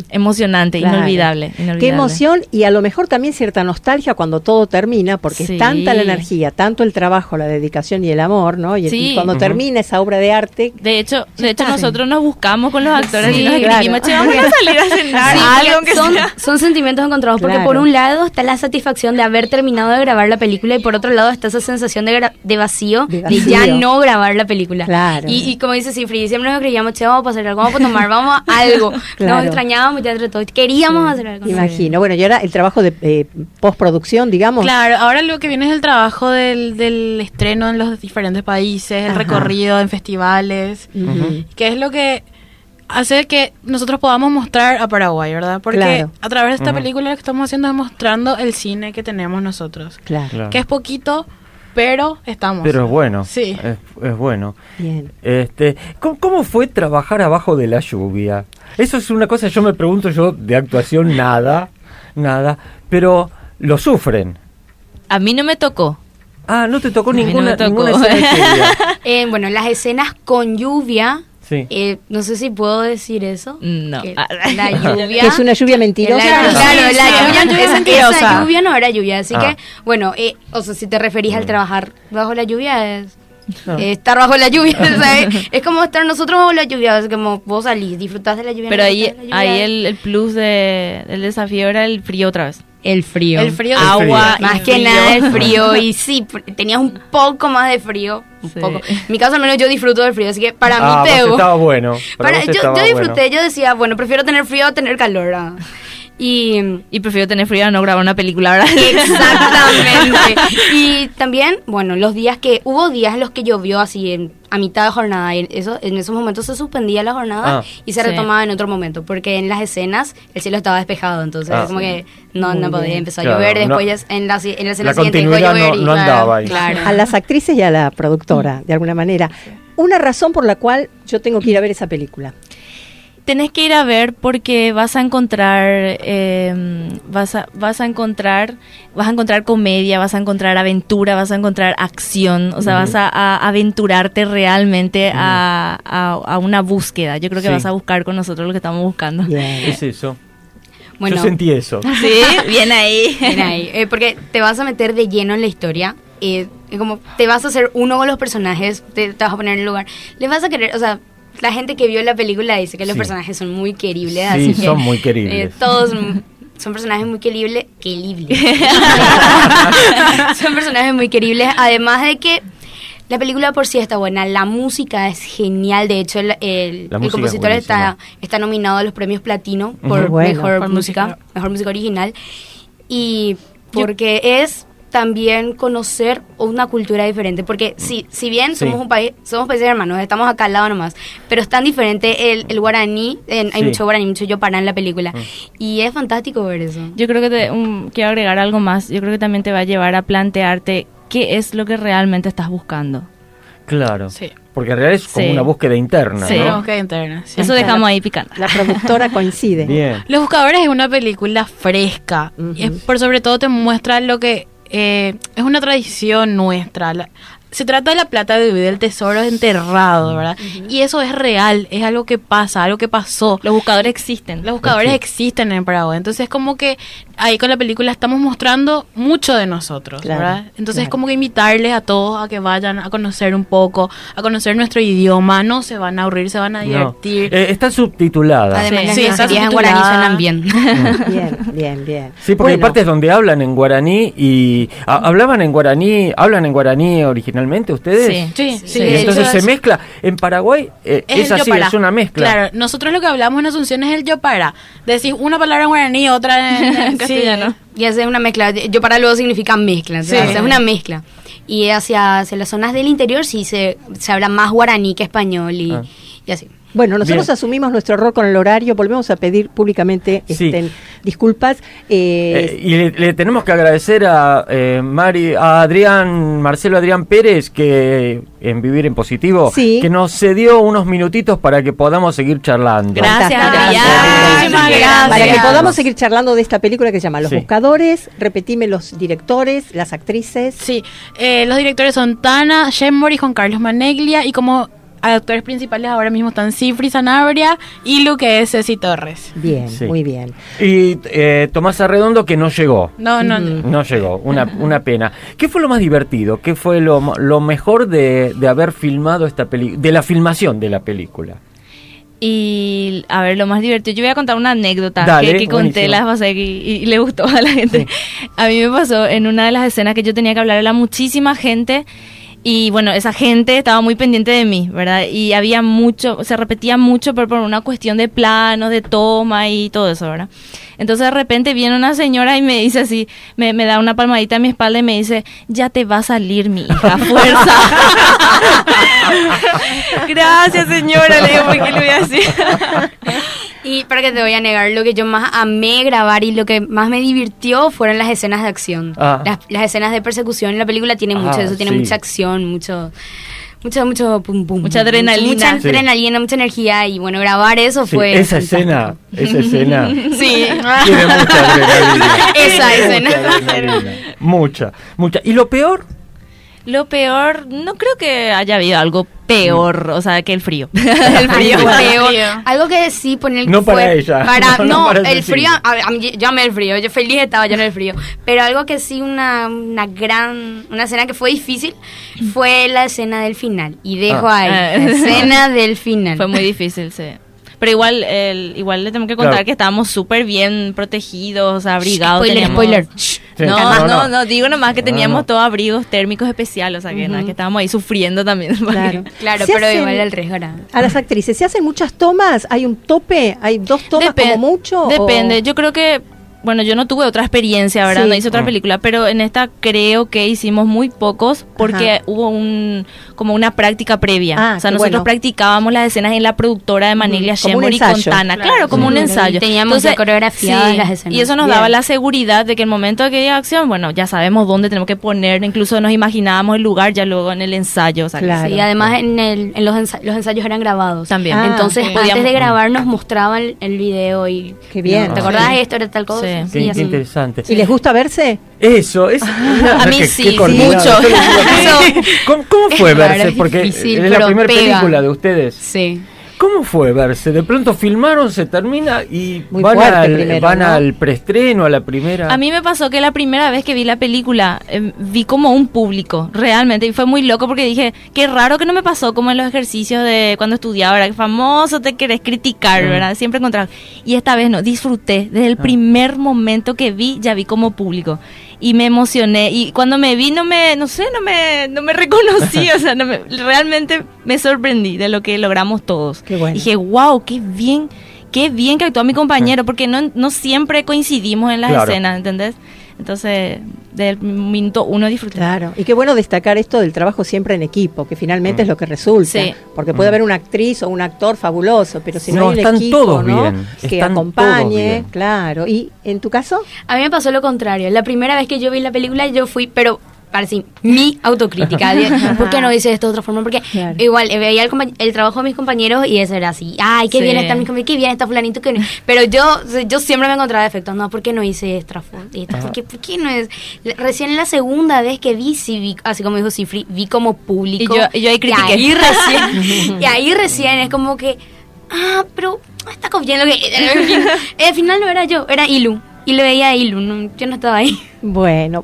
emocionante Claro. inolvidable, inolvidable. Qué emoción y a lo mejor también cierta nostalgia cuando todo termina, porque Sí. es tanta la energía, tanto el trabajo, la dedicación y el amor, ¿no? Y, cuando termina esa obra de arte, de hecho, de hecho nosotros nos buscamos con los actores Sí, y nos claro. escribimos, che, vamos a salir a cenar, Sí, algo que son, sea. son sentimientos encontrados porque. Por un lado está la satisfacción de haber terminado de grabar la película y por otro lado está esa sensación de, gra- de, vacío, De de ya no grabar la película. Claro. Y, y como dice Cifri, siempre nos escribíamos, che, vamos a pasar algo, vamos a tomar, vamos a algo. Claro. Nos extrañábamos ya entre todos, queríamos hacer algo. imagino. Bueno, y ahora el trabajo de eh, postproducción, digamos. Claro, ahora lo que viene es el trabajo del, del estreno en los diferentes países, el Ajá. recorrido en festivales, Ujú. que es lo que hace que nosotros podamos mostrar a Paraguay, ¿verdad? Porque Claro. a través de esta película lo que estamos haciendo es mostrando el cine que tenemos nosotros, Claro. Claro. que es poquito, pero estamos. Pero es bueno. Sí. Es, es bueno. Bien. Este, ¿cómo, cómo fue trabajar abajo de la lluvia? Eso es una cosa, yo me pregunto yo de actuación nada, nada, pero lo sufren. A mí no me tocó. Ah, no te tocó A no ninguna, me tocó. ninguna escena de lluvia. Eh, bueno, las escenas con lluvia, Sí. eh, no sé si puedo decir eso. No. que la lluvia... Que es una lluvia La- mentirosa. claro, Sí, la sí, lluvia, lluvia esa- mentirosa. esa lluvia no era lluvia, así Ah. que, bueno, eh, o sea, si te referís al trabajar bajo la lluvia, es Ah. eh, estar bajo la lluvia, es, es como estar nosotros bajo la lluvia, es como vos salís, disfrutás de la lluvia. Pero no ahí, ahí el, el plus de, del desafío era el frío otra vez. el frío. El frío. Agua, Más y que frío. nada el frío, y sí, tenías un poco más de frío, un Sí. poco. En mi caso al menos yo disfruto del frío, así que para ah, mí pego. estaba bueno. para Para- yo, estaba yo disfruté, bueno. yo decía, bueno, prefiero tener frío a tener calor. ah. Y Y prefiero tener frío a no grabar una película, ¿verdad? Exactamente. y también, bueno, los días que hubo días en los que llovió así en, a mitad de jornada y en, eso, en esos momentos se suspendía la jornada Ah. y se Sí. retomaba en otro momento porque en las escenas el cielo estaba despejado, entonces Ah. como que no, Muy no podía bien. empezar Claro, a llover, no- después ya en la, en la escena La siguiente dejó llover no, y no claro, andaba ahí. Claro. a las actrices y a la productora, de alguna manera. Una razón por la cual yo tengo que ir a ver esa película. Tenés que ir a ver porque vas a encontrar, eh, vas a, vas a encontrar, vas a encontrar comedia, vas a encontrar aventura, vas a encontrar acción, o sea, vas a, a aventurarte realmente a, a- a una búsqueda. Yo creo que Sí. vas a buscar con nosotros lo que estamos buscando. Es eso. Bueno. Yo sentí eso. Sí, bien ahí. Bien ahí. Eh, porque te vas a meter de lleno en la historia. eh, como te vas a hacer uno con los personajes, te, te vas a poner en el lugar. Le vas a querer, o sea, la gente que vio la película dice que los Sí. personajes son muy queribles. Sí, así que, son muy queribles. eh, todos mm, son personajes muy queribles. Queribles. son personajes muy queribles. Además de que la película por sí está buena, la música es genial. De hecho, el, el- La el música es compositor está, está nominado a los premios Platino por Bueno. mejor Por música, música. mejor música original. Y porque es también conocer una cultura diferente. Porque si, si bien Sí. somos un país, somos países hermanos, estamos acá al lado nomás, pero es tan diferente el, el guaraní, en- hay Sí. mucho guaraní, mucho yopará en la película. Y es fantástico ver eso. Yo creo que te, un- quiero agregar algo más. Yo creo que también te va a llevar a plantearte qué es lo que realmente estás buscando. Claro. Sí. Porque en realidad es como Sí. una búsqueda interna, Sí. ¿no? Una búsqueda interna, sí. Eso dejamos ahí picando. La productora coincide. Bien. Los Buscadores es una película fresca. y es- por sobre todo te muestra lo que eh, es una tradición nuestra. La- se trata de la plata bebé del tesoro enterrado, ¿verdad? Y eso es real, es algo que pasa, algo que pasó. Los buscadores existen. Los buscadores Sí. existen en Paraguay. Entonces es como que ahí con la película estamos mostrando mucho de nosotros, Claro, ¿verdad? Entonces es claro. como que invitarles a todos a que vayan a conocer un poco, a conocer nuestro idioma. No se van a aburrir, se van a No. divertir. Eh, está subtitulada. Además, Sí, las sí, está groserías en subtitulada. guaraní suenan bien. Bien, bien, bien. Sí, porque hay Bueno, partes donde hablan en guaraní y a- hablaban en guaraní, hablan en guaraní originalmente ustedes. Sí, sí, sí. Y entonces se es- mezcla. En Paraguay eh, es, el así, es una mezcla. Claro, nosotros lo que hablamos en Asunción es el yopara. Decís una palabra en guaraní, otra en, Sí. castellano. Y hace una mezcla. Yo para luego significa mezcla. Sí. o sea, es una mezcla. Y hacia, hacia las zonas del interior sí se, se habla más guaraní que español y, Ah. y así. Bueno, nosotros Bien. asumimos nuestro error con el horario, volvemos a pedir públicamente Sí. este, disculpas. eh, Eh, y le, le tenemos que agradecer a eh, Mari, a Adrián, Marcelo Adrián Pérez, que en Vivir en Positivo, Sí. que nos cedió unos minutitos para que podamos seguir charlando. Gracias. Muchísimas gracias. Para que podamos seguir charlando de esta película que se llama Los Sí. Buscadores, repetime los directores, las actrices. Sí, eh, los directores son Tana, Shemori, Juan Carlos Maneglia y como actores principales ahora mismo están Cifri Sanabria y lo que es Ceci Torres. Bien, Sí. muy bien. Y eh, Tomás Arredondo, que no llegó. No, no, no. No llegó, una, una pena. ¿Qué fue lo más divertido? ¿Qué fue lo, mo- lo mejor de, de haber filmado esta película? De la filmación de la película. Y a ver, lo más divertido, yo voy a contar una anécdota Dale, que, que conté las pasé y, y le gustó a la gente. A mí me pasó en una de las escenas que yo tenía que hablarle a muchísima gente y bueno, esa gente estaba muy pendiente de mí, ¿verdad? Y había mucho, se repetía mucho pero por una cuestión de planos, de toma y todo eso, ¿verdad? Entonces de repente viene una señora y me dice así, me, me da una palmadita a mi espalda y me dice, ya te va a salir mi hija, fuerza. Gracias señora, le digo, ¿por qué le voy a decir? Y para que te voy a negar, lo que yo más amé grabar y lo que más me divirtió fueron las escenas de acción. Ah. Las, las escenas de persecución. La película tiene mucho Ah, de eso, tiene sí. mucha acción, mucho... Mucho, mucho pum pum. Mucha adrenalina. Mucha Sí. adrenalina, mucha energía. Y bueno, grabar eso Sí, fue. esa fantástico. escena, esa escena Sí. tiene mucha adrenalina. Esa Mucha escena. adrenalina. Mucha, mucha. ¿Y lo peor? Lo peor, no creo que haya habido algo peor, o sea, que el frío. el Algo frío. peor. Algo que sí poner No fue para ella. para- No, no, no para el frío, a- a mí- yo amé el frío, yo feliz estaba yo en el frío. Pero algo que sí, una, una gran, una escena que fue difícil fue la escena del final. Y dejo Ah. ahí, Ah. la escena del final. Fue muy difícil, sí. Pero igual, el, igual le tengo que contar Claro. que estábamos súper bien protegidos, abrigados. Spoiler, teníamos- spoiler. Sí. No, No, no, no. digo nomás que teníamos no. todos abrigos térmicos especiales, o sea, que, nada, que estábamos ahí sufriendo también. Claro. Claro, pero hacen- igual el riesgo era... A las actrices, ¿se hacen muchas tomas? ¿Hay un tope? ¿Hay dos tomas Depen- como mucho? o- Depende, yo creo que bueno, yo no tuve otra experiencia, ¿verdad? Sí. No hice otra Ah. película, pero en esta creo que hicimos muy pocos porque Ajá. hubo un como una práctica previa. Ah, o sea, nosotros bueno. practicábamos las escenas en la productora de Manelia un Shemori con ensayo. Tana. Claro, Claro. como un Sí. ensayo. Teníamos ya coreografiadas las escenas. Y eso nos Bien. daba la seguridad de que el momento de que diga acción, bueno, ya sabemos dónde tenemos que poner, incluso nos imaginábamos el lugar ya luego en el ensayo. O sea, que- Sí, además en, el, en los, ensa- los ensayos eran grabados. También. Ah, Entonces, sí. antes de grabar nos mostraban el video y... Qué bien. ¿Te acordás Sí. de esto? Era tal cosa. Sí. Qué, Sí, qué así. interesante. ¿Y les gusta verse? Eso, es. A mí sí, coordinado. mucho. ¿Cómo, cómo fue Es verse? es Porque difícil, es la primera pega. película de ustedes. Sí. ¿Cómo fue verse? De pronto filmaron, se termina y Muy van, al, primero, van ¿no? al preestreno, a la primera. A mí me pasó que la primera vez que vi la película eh, vi como un público, realmente, y fue muy loco porque dije, qué raro que no me pasó como en los ejercicios de cuando estudiaba, ¿verdad? Famoso te querés criticar, Mm. ¿verdad? Siempre encontrar. Y esta vez no, disfruté. Desde el Ah. primer momento que vi, ya vi como público. Y me emocioné. Y cuando me vi, no me, no sé, no me, no me reconocí, o sea, no me- realmente me sorprendí de lo que logramos todos. Qué bueno. Dije, wow, qué bien. Qué bien que actuó mi compañero, porque no, no siempre coincidimos en las Claro. escenas, ¿entendés? Entonces, del minuto uno disfruté. Claro, y qué bueno destacar esto del trabajo siempre en equipo, que finalmente es lo que resulta. Sí. Porque puede haber una actriz o un actor fabuloso, pero si no, No, hay un están equipo todos ¿no? bien, que están todos acompañe, bien. claro. ¿Y en tu caso? A mí me pasó lo contrario. La primera vez que yo vi la película, yo fui, pero para sí, mi autocrítica. de, ¿Por qué no hice esto de otra forma? Porque igual eh, veía el, el trabajo de mis compañeros y eso era así. Ay, qué Sí. bien está mi compañero, qué bien está fulanito. Que no-". Pero yo yo siempre me encontraba defectos. No, ¿por qué no hice esta? esta? ¿Por, qué, por qué no es? La- Recién la segunda vez que vi, sí vi, así como dijo Cifri, vi como público. Y yo- y yo ahí critiqué. ahí recién, y ahí recién es como que, ah, pero está confiando que... Al final no era yo, era Ilu. Y lo veía a Ilu, no, yo no estaba ahí. Bueno,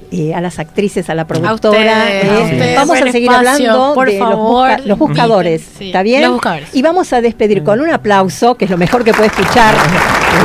eh, a las actrices, a la productora. ustedes, eh. a ustedes Vamos a seguir espacio. hablando Por de los, favor, busca- los buscadores. sí. ¿Está bien? Los buscadores. Y vamos a despedir con un aplauso, que es lo mejor que puede escuchar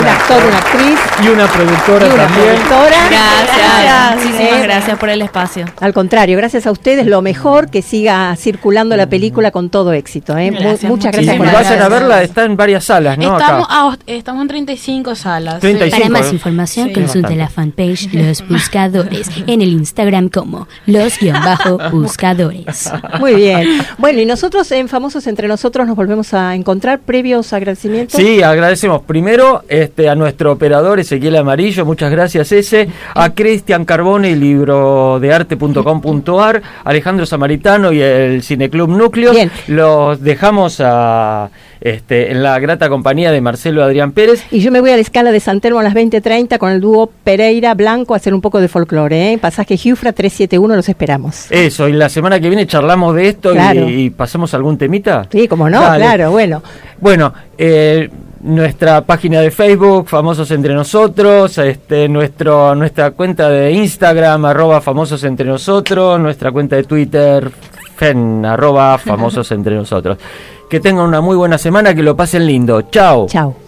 un actor, una actriz. Y una productora Y una también. productora. Gracias, muchísimas Eh, gracias por el espacio. Al contrario, gracias a ustedes, lo mejor que siga circulando la película con todo éxito. ¿eh? Gracias, muchas gracias por vayan a verla, está en varias salas, ¿no? Estamos, Acá. a- estamos en 35 salas. 35, Para más información, Sí. consulte la fanpage Los Buscadores en el Instagram como Los-Buscadores. Muy bien. Bueno, y nosotros en Famosos Entre Nosotros nos volvemos a encontrar previos agradecimientos. Sí, agradecemos primero este, a nuestro operador Ezequiel Amarillo, muchas gracias ese, a Cristian Carbone y librodearte.com.ar, Alejandro Samaritano y el Cineclub Núcleo. Bien. Los dejamos a, este, en la grata compañía de Marcelo Adrián Pérez. Y yo me voy a la escala de San Telmo a las 20.30 con el dúo Pereira Blanco a hacer un poco de folclore. ¿eh? Pasaje Giufra 371, los esperamos. Eso, y la semana que viene charlamos de esto y- pasamos algún temita. Sí, como no, Dale. claro, bueno. Bueno, eh, nuestra página de Facebook, Famosos Entre Nosotros, este, nuestro, nuestra cuenta de Instagram, arroba Famosos Entre Nosotros, nuestra cuenta de Twitter, fen, arroba Famosos Entre Nosotros. Que tengan una muy buena semana, que lo pasen lindo. Chao. Chao.